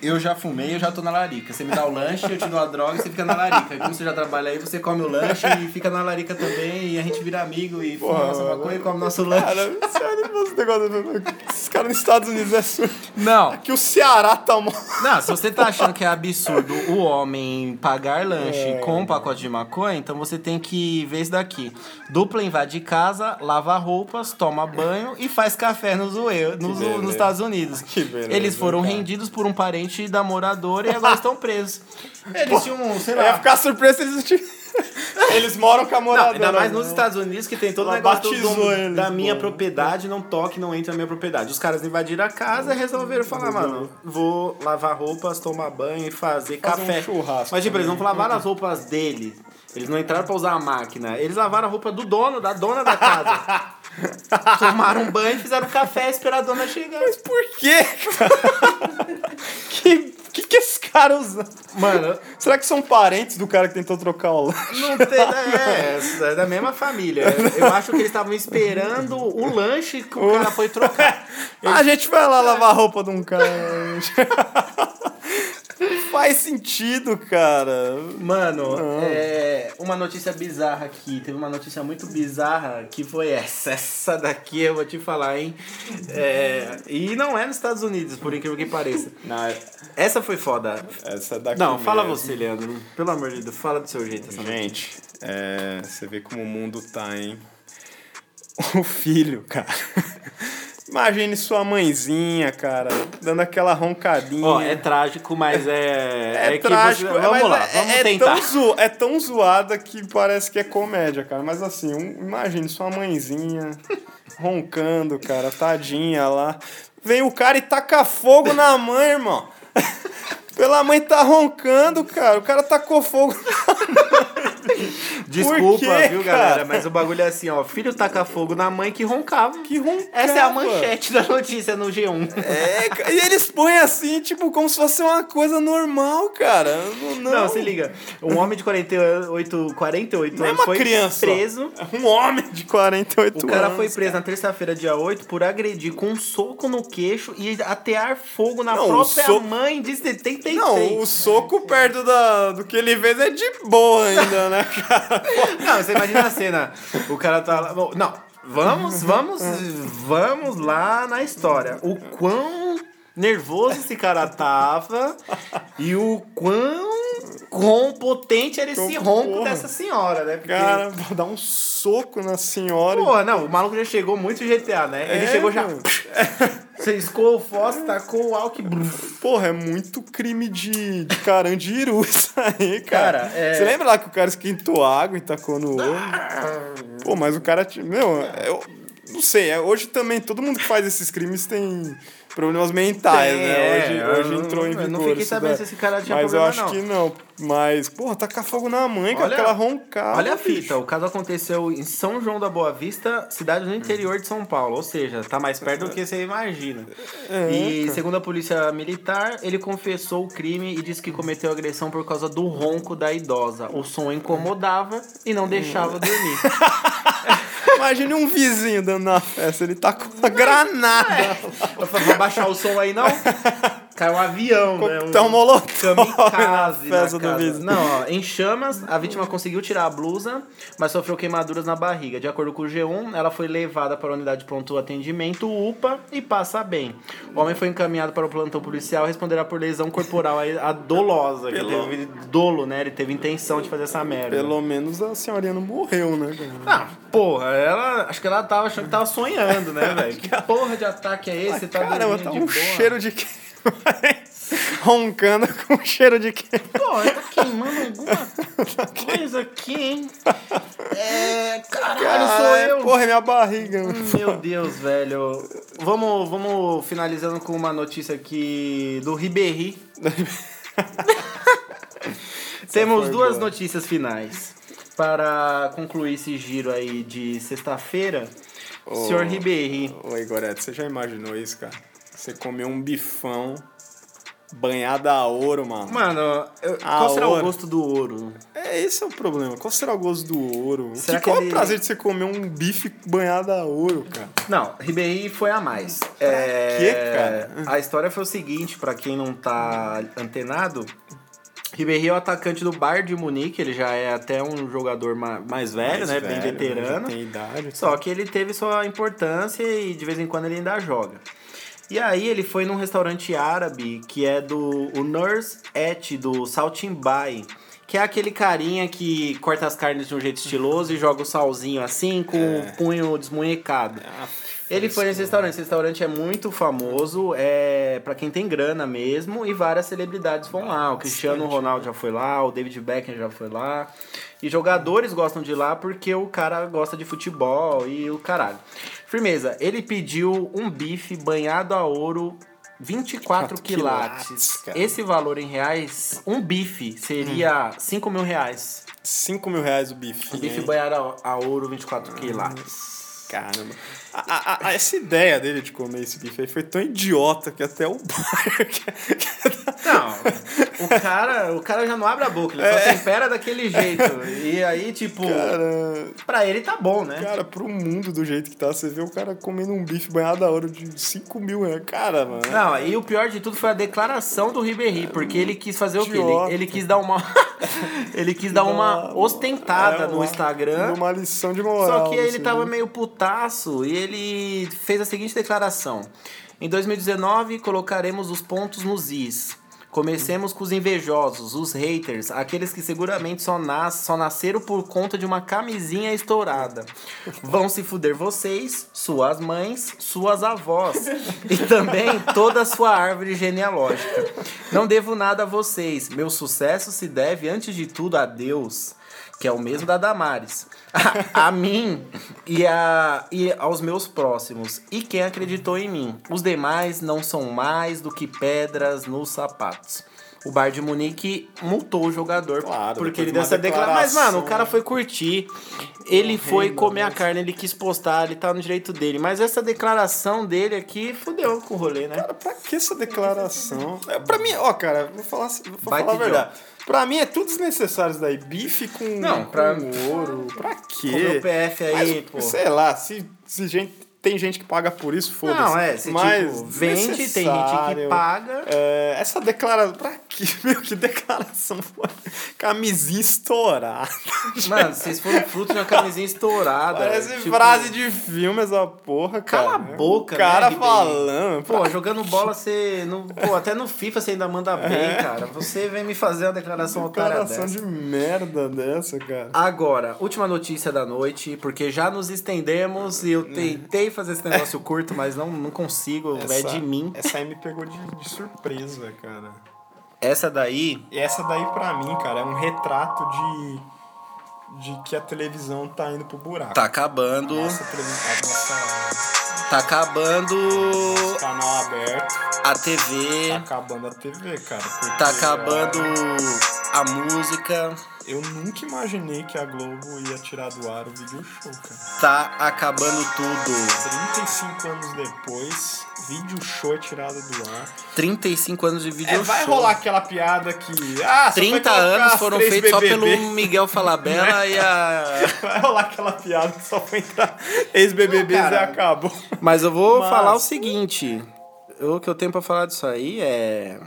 Eu já fumei, eu já tô na larica. Você me dá o lanche, eu te dou a droga e você fica na larica. Como você já trabalha aí, você come o lanche e fica na larica também. E a gente vira amigo e fuma nossa maconha e come nosso lanche. Cara, sério, esse negócio. Esses caras nos Estados Unidos é surdo. Não, (laughs) Que o Ceará tá mal. não, se você tá achando que é absurdo o homem pagar lanche É. com um pacote de maconha, então você tem que ver isso daqui. Dupla invade casa, lava roupas, toma banho e faz café nos, UE, nos, nos Estados Unidos. Que beleza, Eles foram cara. rendidos por um parente da moradora e agora estão presos. (laughs) Eles tinham, sei Eu ia lá. ficar surpreso se eles não tivessem. (laughs) Eles moram com a Não, moradora. ainda mais né? nos Estados Unidos que tem todo o negócio do- eles, da minha pô. propriedade, não toque, não entre na minha propriedade. Os caras invadiram a casa e resolveram falar, mano, vou lavar roupas, tomar banho e fazer, Fazer um café. churrasco Mas tipo, eles não também. lavaram as roupas dele. Eles não entraram pra usar a máquina. Eles lavaram a roupa do dono, da dona da casa. (laughs) (laughs) Tomaram um banho e fizeram café e esperaram a dona chegar. Mas por quê, (laughs) que, que que esse cara usa? Mano, Será que são parentes do cara que tentou trocar o lanche? Não tem, é, é da mesma família. Eu acho que eles estavam esperando o lanche que o cara foi trocar. (laughs) A gente vai lá lavar a roupa de um cara. Faz sentido, cara. Mano, é, uma notícia bizarra aqui. Teve uma notícia muito bizarra que foi essa. Essa daqui eu vou te falar, hein? É, e não é nos Estados Unidos, por incrível que pareça. Não, Essa foi foda. essa daqui Não, fala mesmo. você, Leandro. Pelo amor de Deus, fala do seu jeito. Essa. Gente, é, você vê como o mundo tá, hein? (laughs) O filho, cara. Imagine sua mãezinha, cara, dando aquela roncadinha. Ó, é trágico, mas é. É, que trágico, você- é, Vamos lá, é, vamos é tentar. Tão zo, é tão zoada que parece que é comédia, cara. Mas assim, um- imagine sua mãezinha roncando, cara, tadinha lá. Vem o cara e taca fogo na mãe, irmão. (laughs) Pela mãe tá roncando, cara. O cara tacou fogo. Desculpa, quê, viu, cara? galera? Mas o bagulho é assim, ó. Filho taca fogo na mãe que roncava. Que roncava. Essa é a manchete da notícia no G1. É, e eles põem assim, tipo, como se fosse uma coisa normal, cara. Não, não. Se liga. Um homem de 48, 48 Não é anos uma foi criança. preso. É um homem de 48 O cara anos. foi preso na terça-feira, dia 8, por agredir com um soco no queixo e atear fogo na Não, própria so- mãe de 73. Não, o soco perto da, do que ele fez é de boa ainda, né, (laughs) cara? Não, você imagina a cena. O cara tá lá. Bom, Não, vamos, vamos, (laughs) vamos lá na história. O quão nervoso esse cara tava e o quão quão potente era esse Como ronco porra. dessa senhora, né? Porque, Cara, vou dar um soco na senhora. Porra, não, o maluco já chegou muito GTA, né? Ele É, chegou já. (laughs) Você escou o fósforo, tacou o e. Porra, é muito crime de, de carandiru (laughs) isso aí, cara. Cara, é- Você lembra lá que o cara esquentou água e tacou no olho? Pô, mas o cara. Meu, eu não sei. é, Hoje também todo mundo que faz esses crimes tem problemas mentais, Tem, né? é, hoje, eu hoje não- entrou em eu vigor. não fiquei sabendo se esse cara tinha Mas eu problema, acho não. que não. Mas, porra, tacar fogo na mãe com Olha- aquela roncada. Olha a bicho. fita, o caso aconteceu em São João da Boa Vista, cidade no interior de São Paulo, ou seja, tá mais perto do que você imagina. É, e cara. segundo a polícia militar, ele confessou o crime e disse que cometeu agressão por causa do ronco da idosa. O som incomodava e não deixava dormir. (laughs) (laughs) Imagine um vizinho dando na festa, ele tá com uma granada. Falei, vou baixar o som aí não? (laughs) Caiu um avião, né? Um Coquetel molotov kamikaze na (laughs) na festa do vizinho. Não, ó, em chamas, a vítima conseguiu tirar a blusa, mas sofreu queimaduras na barriga. De acordo com o G1, ela foi levada para a unidade de pronto atendimento UPA e passa bem. O homem foi encaminhado para o plantão policial e responderá por lesão corporal aí, a dolosa, que Pelo- teve dolo, né? Ele teve intenção de fazer essa merda. Pelo menos a senhorinha não morreu, né? Ah, porra, ela. Acho que ela tava achando que tava sonhando, né, velho? Que (laughs) porra de ataque é esse? Você tá Caramba, tá um boa? cheiro de quê? Roncando (laughs) com cheiro de quê? Pô, tá queimando alguma (laughs) coisa aqui, hein? É. Caralho, sou Caralho, eu! Porra, é minha barriga. Meu Deus, velho. Vamos, vamos finalizando com uma notícia aqui do Ribéry. (laughs) Temos duas boa. notícias finais. Para concluir esse giro aí de sexta-feira, senhor Ribéry. Oi, Goreto, você já imaginou isso, cara? Você comeu um bifão banhado a ouro, mano. Mano, eu- qual será o ouro. gosto do ouro? É, esse é o problema. Qual será o gosto do ouro? Será que, que qual é ele- o prazer de você comer um bife banhado a ouro, cara? Não, Ribéry foi a mais. É, quê, cara? A história foi o seguinte, pra quem não tá antenado, Ribéry é o atacante do Bayern de Munique, ele já é até um jogador ma- mais velho, Mais né, velho, bem veterano. Já tem idade. Só que ele teve sua importância e de vez em quando ele ainda joga. E aí ele foi num restaurante árabe que é do o Nurse Et do Saltimbai, que é aquele carinha que corta as carnes de um jeito estiloso e joga o salzinho assim com o punho desmunhecado. Ah, Ele foi nesse restaurante. Esse restaurante é muito famoso, é para quem tem grana mesmo, e várias celebridades vão lá. O Cristiano Ronaldo já foi lá, o David Beckham já foi lá. E jogadores gostam de ir lá porque o cara gosta de futebol e o caralho. Firmeza, ele pediu um bife banhado a ouro 24 (laughs) quilates. quilates. Esse valor em reais, um bife seria 5 mil reais. 5 mil reais o bife. Um bife hein? banhado a, a ouro 24 quilates. Caramba. A, a- a- essa ideia dele de comer esse bife aí foi tão idiota que até o (laughs) que- Não, (laughs) o cara, o cara já não abre a boca, ele só tempera daquele jeito. E aí, tipo, Cara, pra ele tá bom, né? cara, pro mundo do jeito que tá, você vê o cara comendo um bife banhado a ouro de 5 mil reais. Cara, mano. Não, e o pior de tudo foi a declaração do Ribéry, porque ele quis fazer o quê? Ele, ele quis dar uma. (laughs) ele quis dar uma ostentada É, no uma- Instagram. Uma lição de moral. Só que ele assim, tava né? meio putaço e ele fez a seguinte declaração: Em 2019 colocaremos os pontos nos is. Comecemos com os invejosos, os haters, aqueles que seguramente só, nas, só nasceram por conta de uma camisinha estourada. Vão se fuder vocês, suas mães, suas avós e também toda a sua árvore genealógica. Não devo nada a vocês. Meu sucesso se deve, antes de tudo, a Deus que é o mesmo da Damares, a, a mim e, a, e aos meus próximos, e quem acreditou em mim. Os demais não são mais do que pedras nos sapatos. O Bar de Munique multou o jogador Claro, porque ele de deu essa declaração. Mas, mano, o cara foi curtir, ele foi comer a né? carne, ele quis postar, ele tá no direito dele. Mas essa declaração dele aqui fudeu com o rolê, né? Cara, pra que essa declaração? É, pra mim, ó, cara, vou falar, vou falar a verdade. Pra mim é tudo desnecessário isso daí. Bife com, Não, pra- com ouro. Pra Com o meu quê? PF aí, pô. Sei lá, se, se gente, tem gente que paga por isso, foda-se. Não, é, se Mas tipo, vende, tem gente que paga. É, essa declaração. Pra quê? (laughs) Meu, que declaração foi? Camisinha estourada. Mano, vocês foram fruto de uma camisinha estourada. Parece tipo, frase de filme essa porra, cara. Cala a boca, O cara né, falando. Pô, jogando bola você. No, pô, até no FIFA você ainda manda bem, É. cara. Você vem me fazer uma declaração otária declaração dessa. de merda dessa, cara. Agora, última notícia da noite, porque já nos estendemos e eu tentei fazer esse negócio curto, mas não, não consigo, é de mim. Essa aí me pegou de, de surpresa, cara. Essa daí, essa daí, pra mim, cara, é um retrato de. de que a televisão tá indo pro buraco. tá acabando. Nossa, a Nossa. Tá acabando Canal aberto. a TV, Tá acabando a TV, cara. tá acabando a música, Eu nunca imaginei que a Globo ia tirar do ar o video show, cara. tá acabando tudo. 35 anos depois, vídeo show é tirado do ar. 35 anos de vídeo É, vai show. rolar aquela piada que. Ah, só 30 vai colocar anos foram feitos só pelo Miguel Falabella (laughs) e a. Vai rolar aquela piada que só foi entrar ex-BBBs e acabou. Mas eu vou Mas- falar o seguinte. O que eu tenho pra falar disso aí é.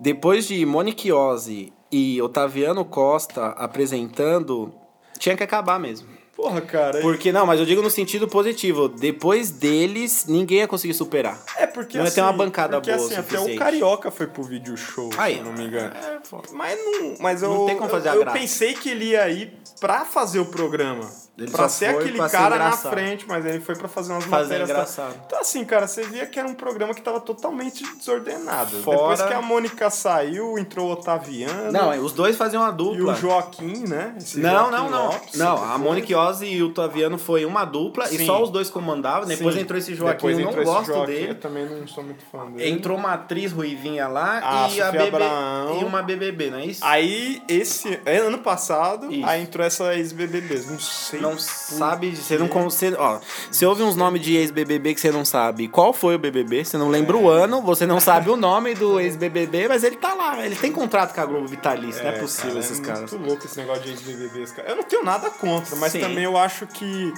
Depois de Monique Ozzy e Otaviano Costa apresentando, tinha que acabar mesmo. Porra, cara. Porque, não, mas eu digo no sentido positivo. Depois deles, ninguém ia conseguir superar. É porque Não ia assim, ter uma bancada porque, boa assim, o até o. Carioca foi pro video show, Aí, se eu não me engano. É. Mas não, mas eu, Não tem como fazer a eu, eu graça. pensei que ele ia ir pra fazer o programa. Ele pra ser aquele pra ser cara na engraçado. frente, mas ele foi pra fazer umas Fazer matérias. engraçado. Então, assim, cara, você via que era um programa que tava totalmente desordenado. Fora- Depois que a Mônica saiu, entrou o Otaviano Não, os dois faziam uma e dupla. o Joaquim, né? Esse Não, Joaquim não, não. Lopes, não, a Monique Ozzy e o Taviano foi uma dupla e Sim. só os dois comandavam. Depois Sim. entrou esse Joaquim, Depois eu não gosto Joaquim, dele. Eu também não sou muito fã dele. Entrou uma atriz ruivinha lá A e a bebê Abraão. e uma BBB, não é isso? Aí, esse ano passado, Isso. aí entrou essa ex-BBB. Não sei. não por sabe, você não consegue, ó, você ouve uns nomes de ex-BBB que você não sabe qual foi o BBB, você não lembra o ano, você não sabe o nome do ex-BBB, mas ele tá lá, ele tem contrato com a Globo Vitalício, não é possível cara, esses é caras. muito louco esse negócio de ex-BBBs, cara. Eu não tenho nada contra, mas Sim. também eu acho que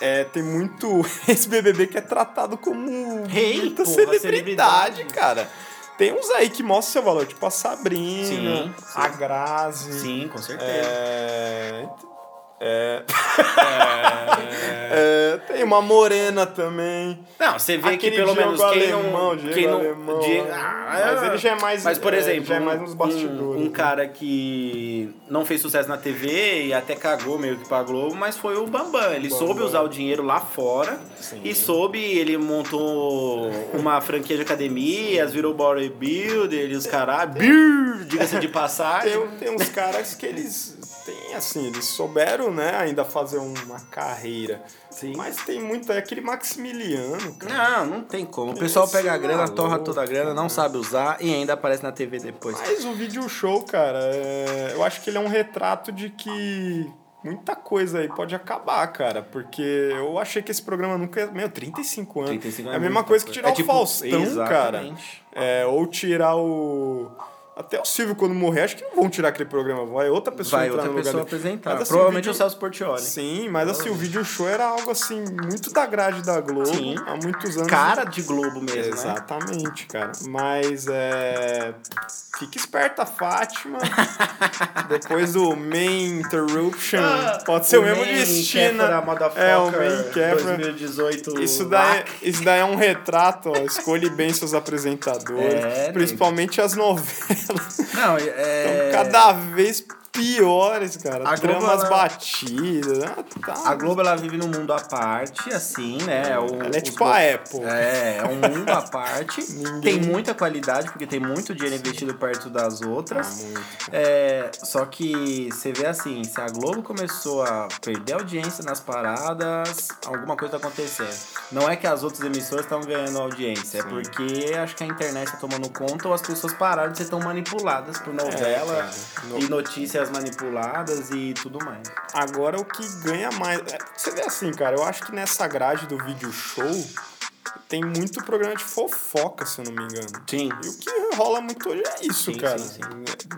é, tem muito (laughs) ex-BBB que é tratado como Rei, muita porra, celebridade, celebridade. cara. Tem uns aí que mostram seu valor, tipo a Sabrina, Sim, a Grazi. Sim, com certeza. É... É... (laughs) é... Tem uma morena também. Não, você vê que Aquele pelo Diego menos quem alemão, não, Diego quem não, alemão, Diego- né? Ah, Mas ele já é mais- Mas por é, exemplo, já é mais nos um- bastidores, Um, né? cara que não fez sucesso na TV e até cagou meio que pra Globo, mas foi o Bambam. Ele Bambam. soube usar o dinheiro lá fora Sim. e soube, ele montou uma franquia de academias, virou bodybuilder e os caras, diga-se de passagem. Tem, tem uns caras que eles assim, eles souberam, né, ainda fazer uma carreira. Sim. Mas tem muito, é aquele Maximiliano, cara. Não, não tem como. O pessoal Esse pega a grana, torra toda a grana, não sabe usar e ainda aparece na TV depois. Mas o vídeo show, cara, é- eu acho que ele é um retrato de que muita coisa aí pode acabar, cara. Porque eu achei que esse programa nunca ia. Meu, 35 anos. 35 é a mesma coisa que tirar É o tipo- Faustão, cara. Exatamente. É, ou tirar o. Até o Silvio, quando morrer, acho que não vão tirar aquele programa. Vai outra pessoa Vai entrar outra no lugar pessoa dele. apresentar. Mas, assim, Provavelmente vídeo- o Celso Portioli. Sim, mas assim, o vídeo show era algo assim, muito da grade da Globo Sim. há muitos anos. Cara de Globo mesmo, né? Exatamente, cara. Mas é. Fica esperta, Fátima. (laughs) Depois do Main Interruption. pode ser o, mesmo destino. É, o Main Kefra. 2018. Isso daí, LAC. isso daí é um retrato, ó. Escolhe bem seus apresentadores. É, principalmente as novelas. (laughs) Não, é... cada vez piores, cara. A Globo, Tramas ela- batidas. Ah, tá. A Globo, ela vive num mundo à parte, assim, né? O, Ela é tipo go- a Apple. É, é um mundo à parte. (laughs) Tem muita qualidade, porque tem muito dinheiro investido perto das outras. Ah. É, só que você vê assim, se a Globo começou a perder audiência nas paradas, alguma coisa tá acontecendo. Não é que as outras emissoras estão ganhando audiência, é Sim. porque acho que a internet tá tomando conta ou as pessoas pararam de ser tão manipuladas por novela É, cara. No- e notícias manipuladas e tudo mais. Agora o que ganha mais. é, Você vê assim, cara, eu acho que nessa grade do vídeo show tem muito programa de fofoca, se eu não me engano. Sim. E o que rola muito hoje é isso, Sim, cara. sim,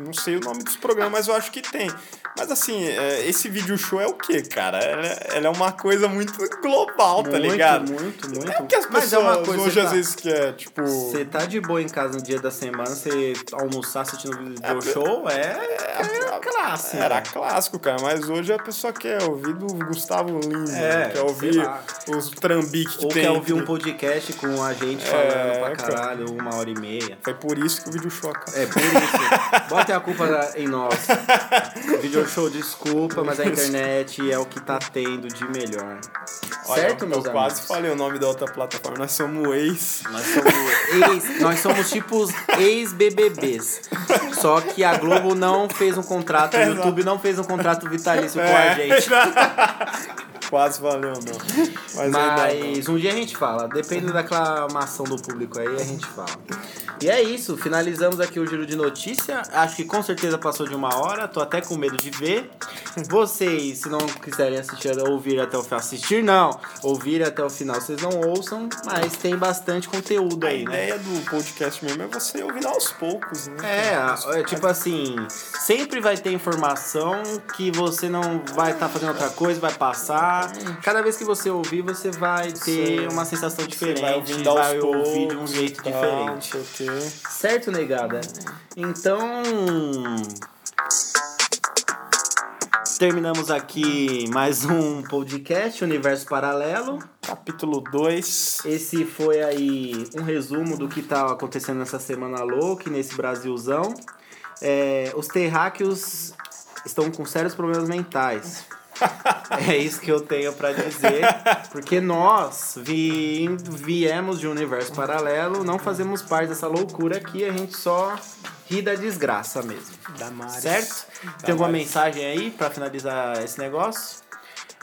Não sei o nome dos programas, mas eu acho que tem. Mas assim, é, esse vídeo show é o quê, cara? Ela, é- é uma coisa muito global, tá muito, ligado? Muito, muito, É o que as pessoas é uma coisa, hoje você às tá- vezes quer, tipo. Você tá de boa em casa no dia da semana, você almoçar assistindo vídeo É, show, é, é, é clássico. Era clássico, cara, mas hoje a pessoa quer ouvir do Gustavo Lima, É, quer ouvir os trambiques que Ou tem. quer ouvir um entre- podcast com a gente É, falando pra cara. caralho, uma hora e meia. Foi por isso que o vídeo acabou. É por isso. Botem a culpa em nós. (laughs) Video show, desculpa, mas a internet é o que tá tendo de melhor. Olha, certo, eu, meus eu amigos? quase falei o nome da outra plataforma, nós somos ex. Nós somos ex, nós somos tipo os ex-BBBs. Só que a Globo não fez um contrato, o Exato. YouTube não fez um contrato vitalício com É. a gente. Quase valeu, não. Mas, Mas um dia a gente fala. Depende da aclamação do público aí, a gente fala. E é isso, finalizamos aqui o giro de notícia. Acho que com certeza passou de uma hora, tô até com medo de ver. Vocês, se não quiserem assistir, ouvir até o final, assistir não, ouvir até o final, vocês não ouçam, mas tem bastante conteúdo a aí, né? ideia do podcast mesmo é você ouvir aos poucos, né? É, é tipo assim, sempre vai ter informação que você não vai estar tá fazendo outra coisa, vai passar. Cada vez que você ouvir, você vai ter Sim. uma sensação diferente, você vai, vai ouvir de um jeito diferente. Certo, negada? Então. Terminamos aqui mais um podcast Universo Paralelo. Capítulo 2. Esse foi aí um resumo do que tá acontecendo nessa semana louca, nesse Brasilzão. É, os terráqueos estão com sérios problemas mentais. É isso que eu tenho para dizer, porque nós vi, viemos de um universo paralelo, não fazemos parte dessa loucura aqui, a gente só ri da desgraça mesmo. Da Maris. Certo? Tem alguma mensagem aí para finalizar esse negócio?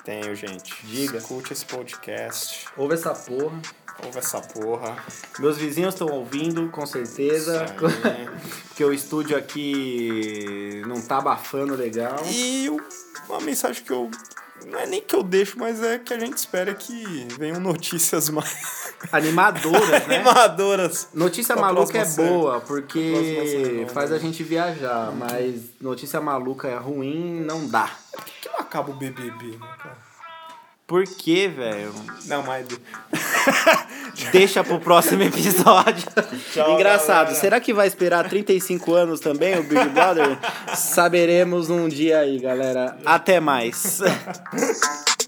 Tenho, gente. Diga. Escute esse podcast. Ouve essa porra. Ouve essa porra. Meus vizinhos estão ouvindo, com certeza. (laughs) Porque o estúdio aqui não tá abafando legal. E uma mensagem que eu. Não é nem que eu deixo, mas é que a gente espera que venham notícias mais. (laughs) Animadoras, né? Animadoras. Notícia maluca é boa, porque faz a gente viajar, mas notícia maluca é ruim, não dá. Por que, que não acaba o BBB, né, cara? Por quê, velho? Não, mas. (laughs) Deixa pro próximo episódio. Tchau, Engraçado. Galera. Será que vai esperar 35 anos também o Big Brother? (laughs) Saberemos um dia aí, galera. Até mais. (laughs)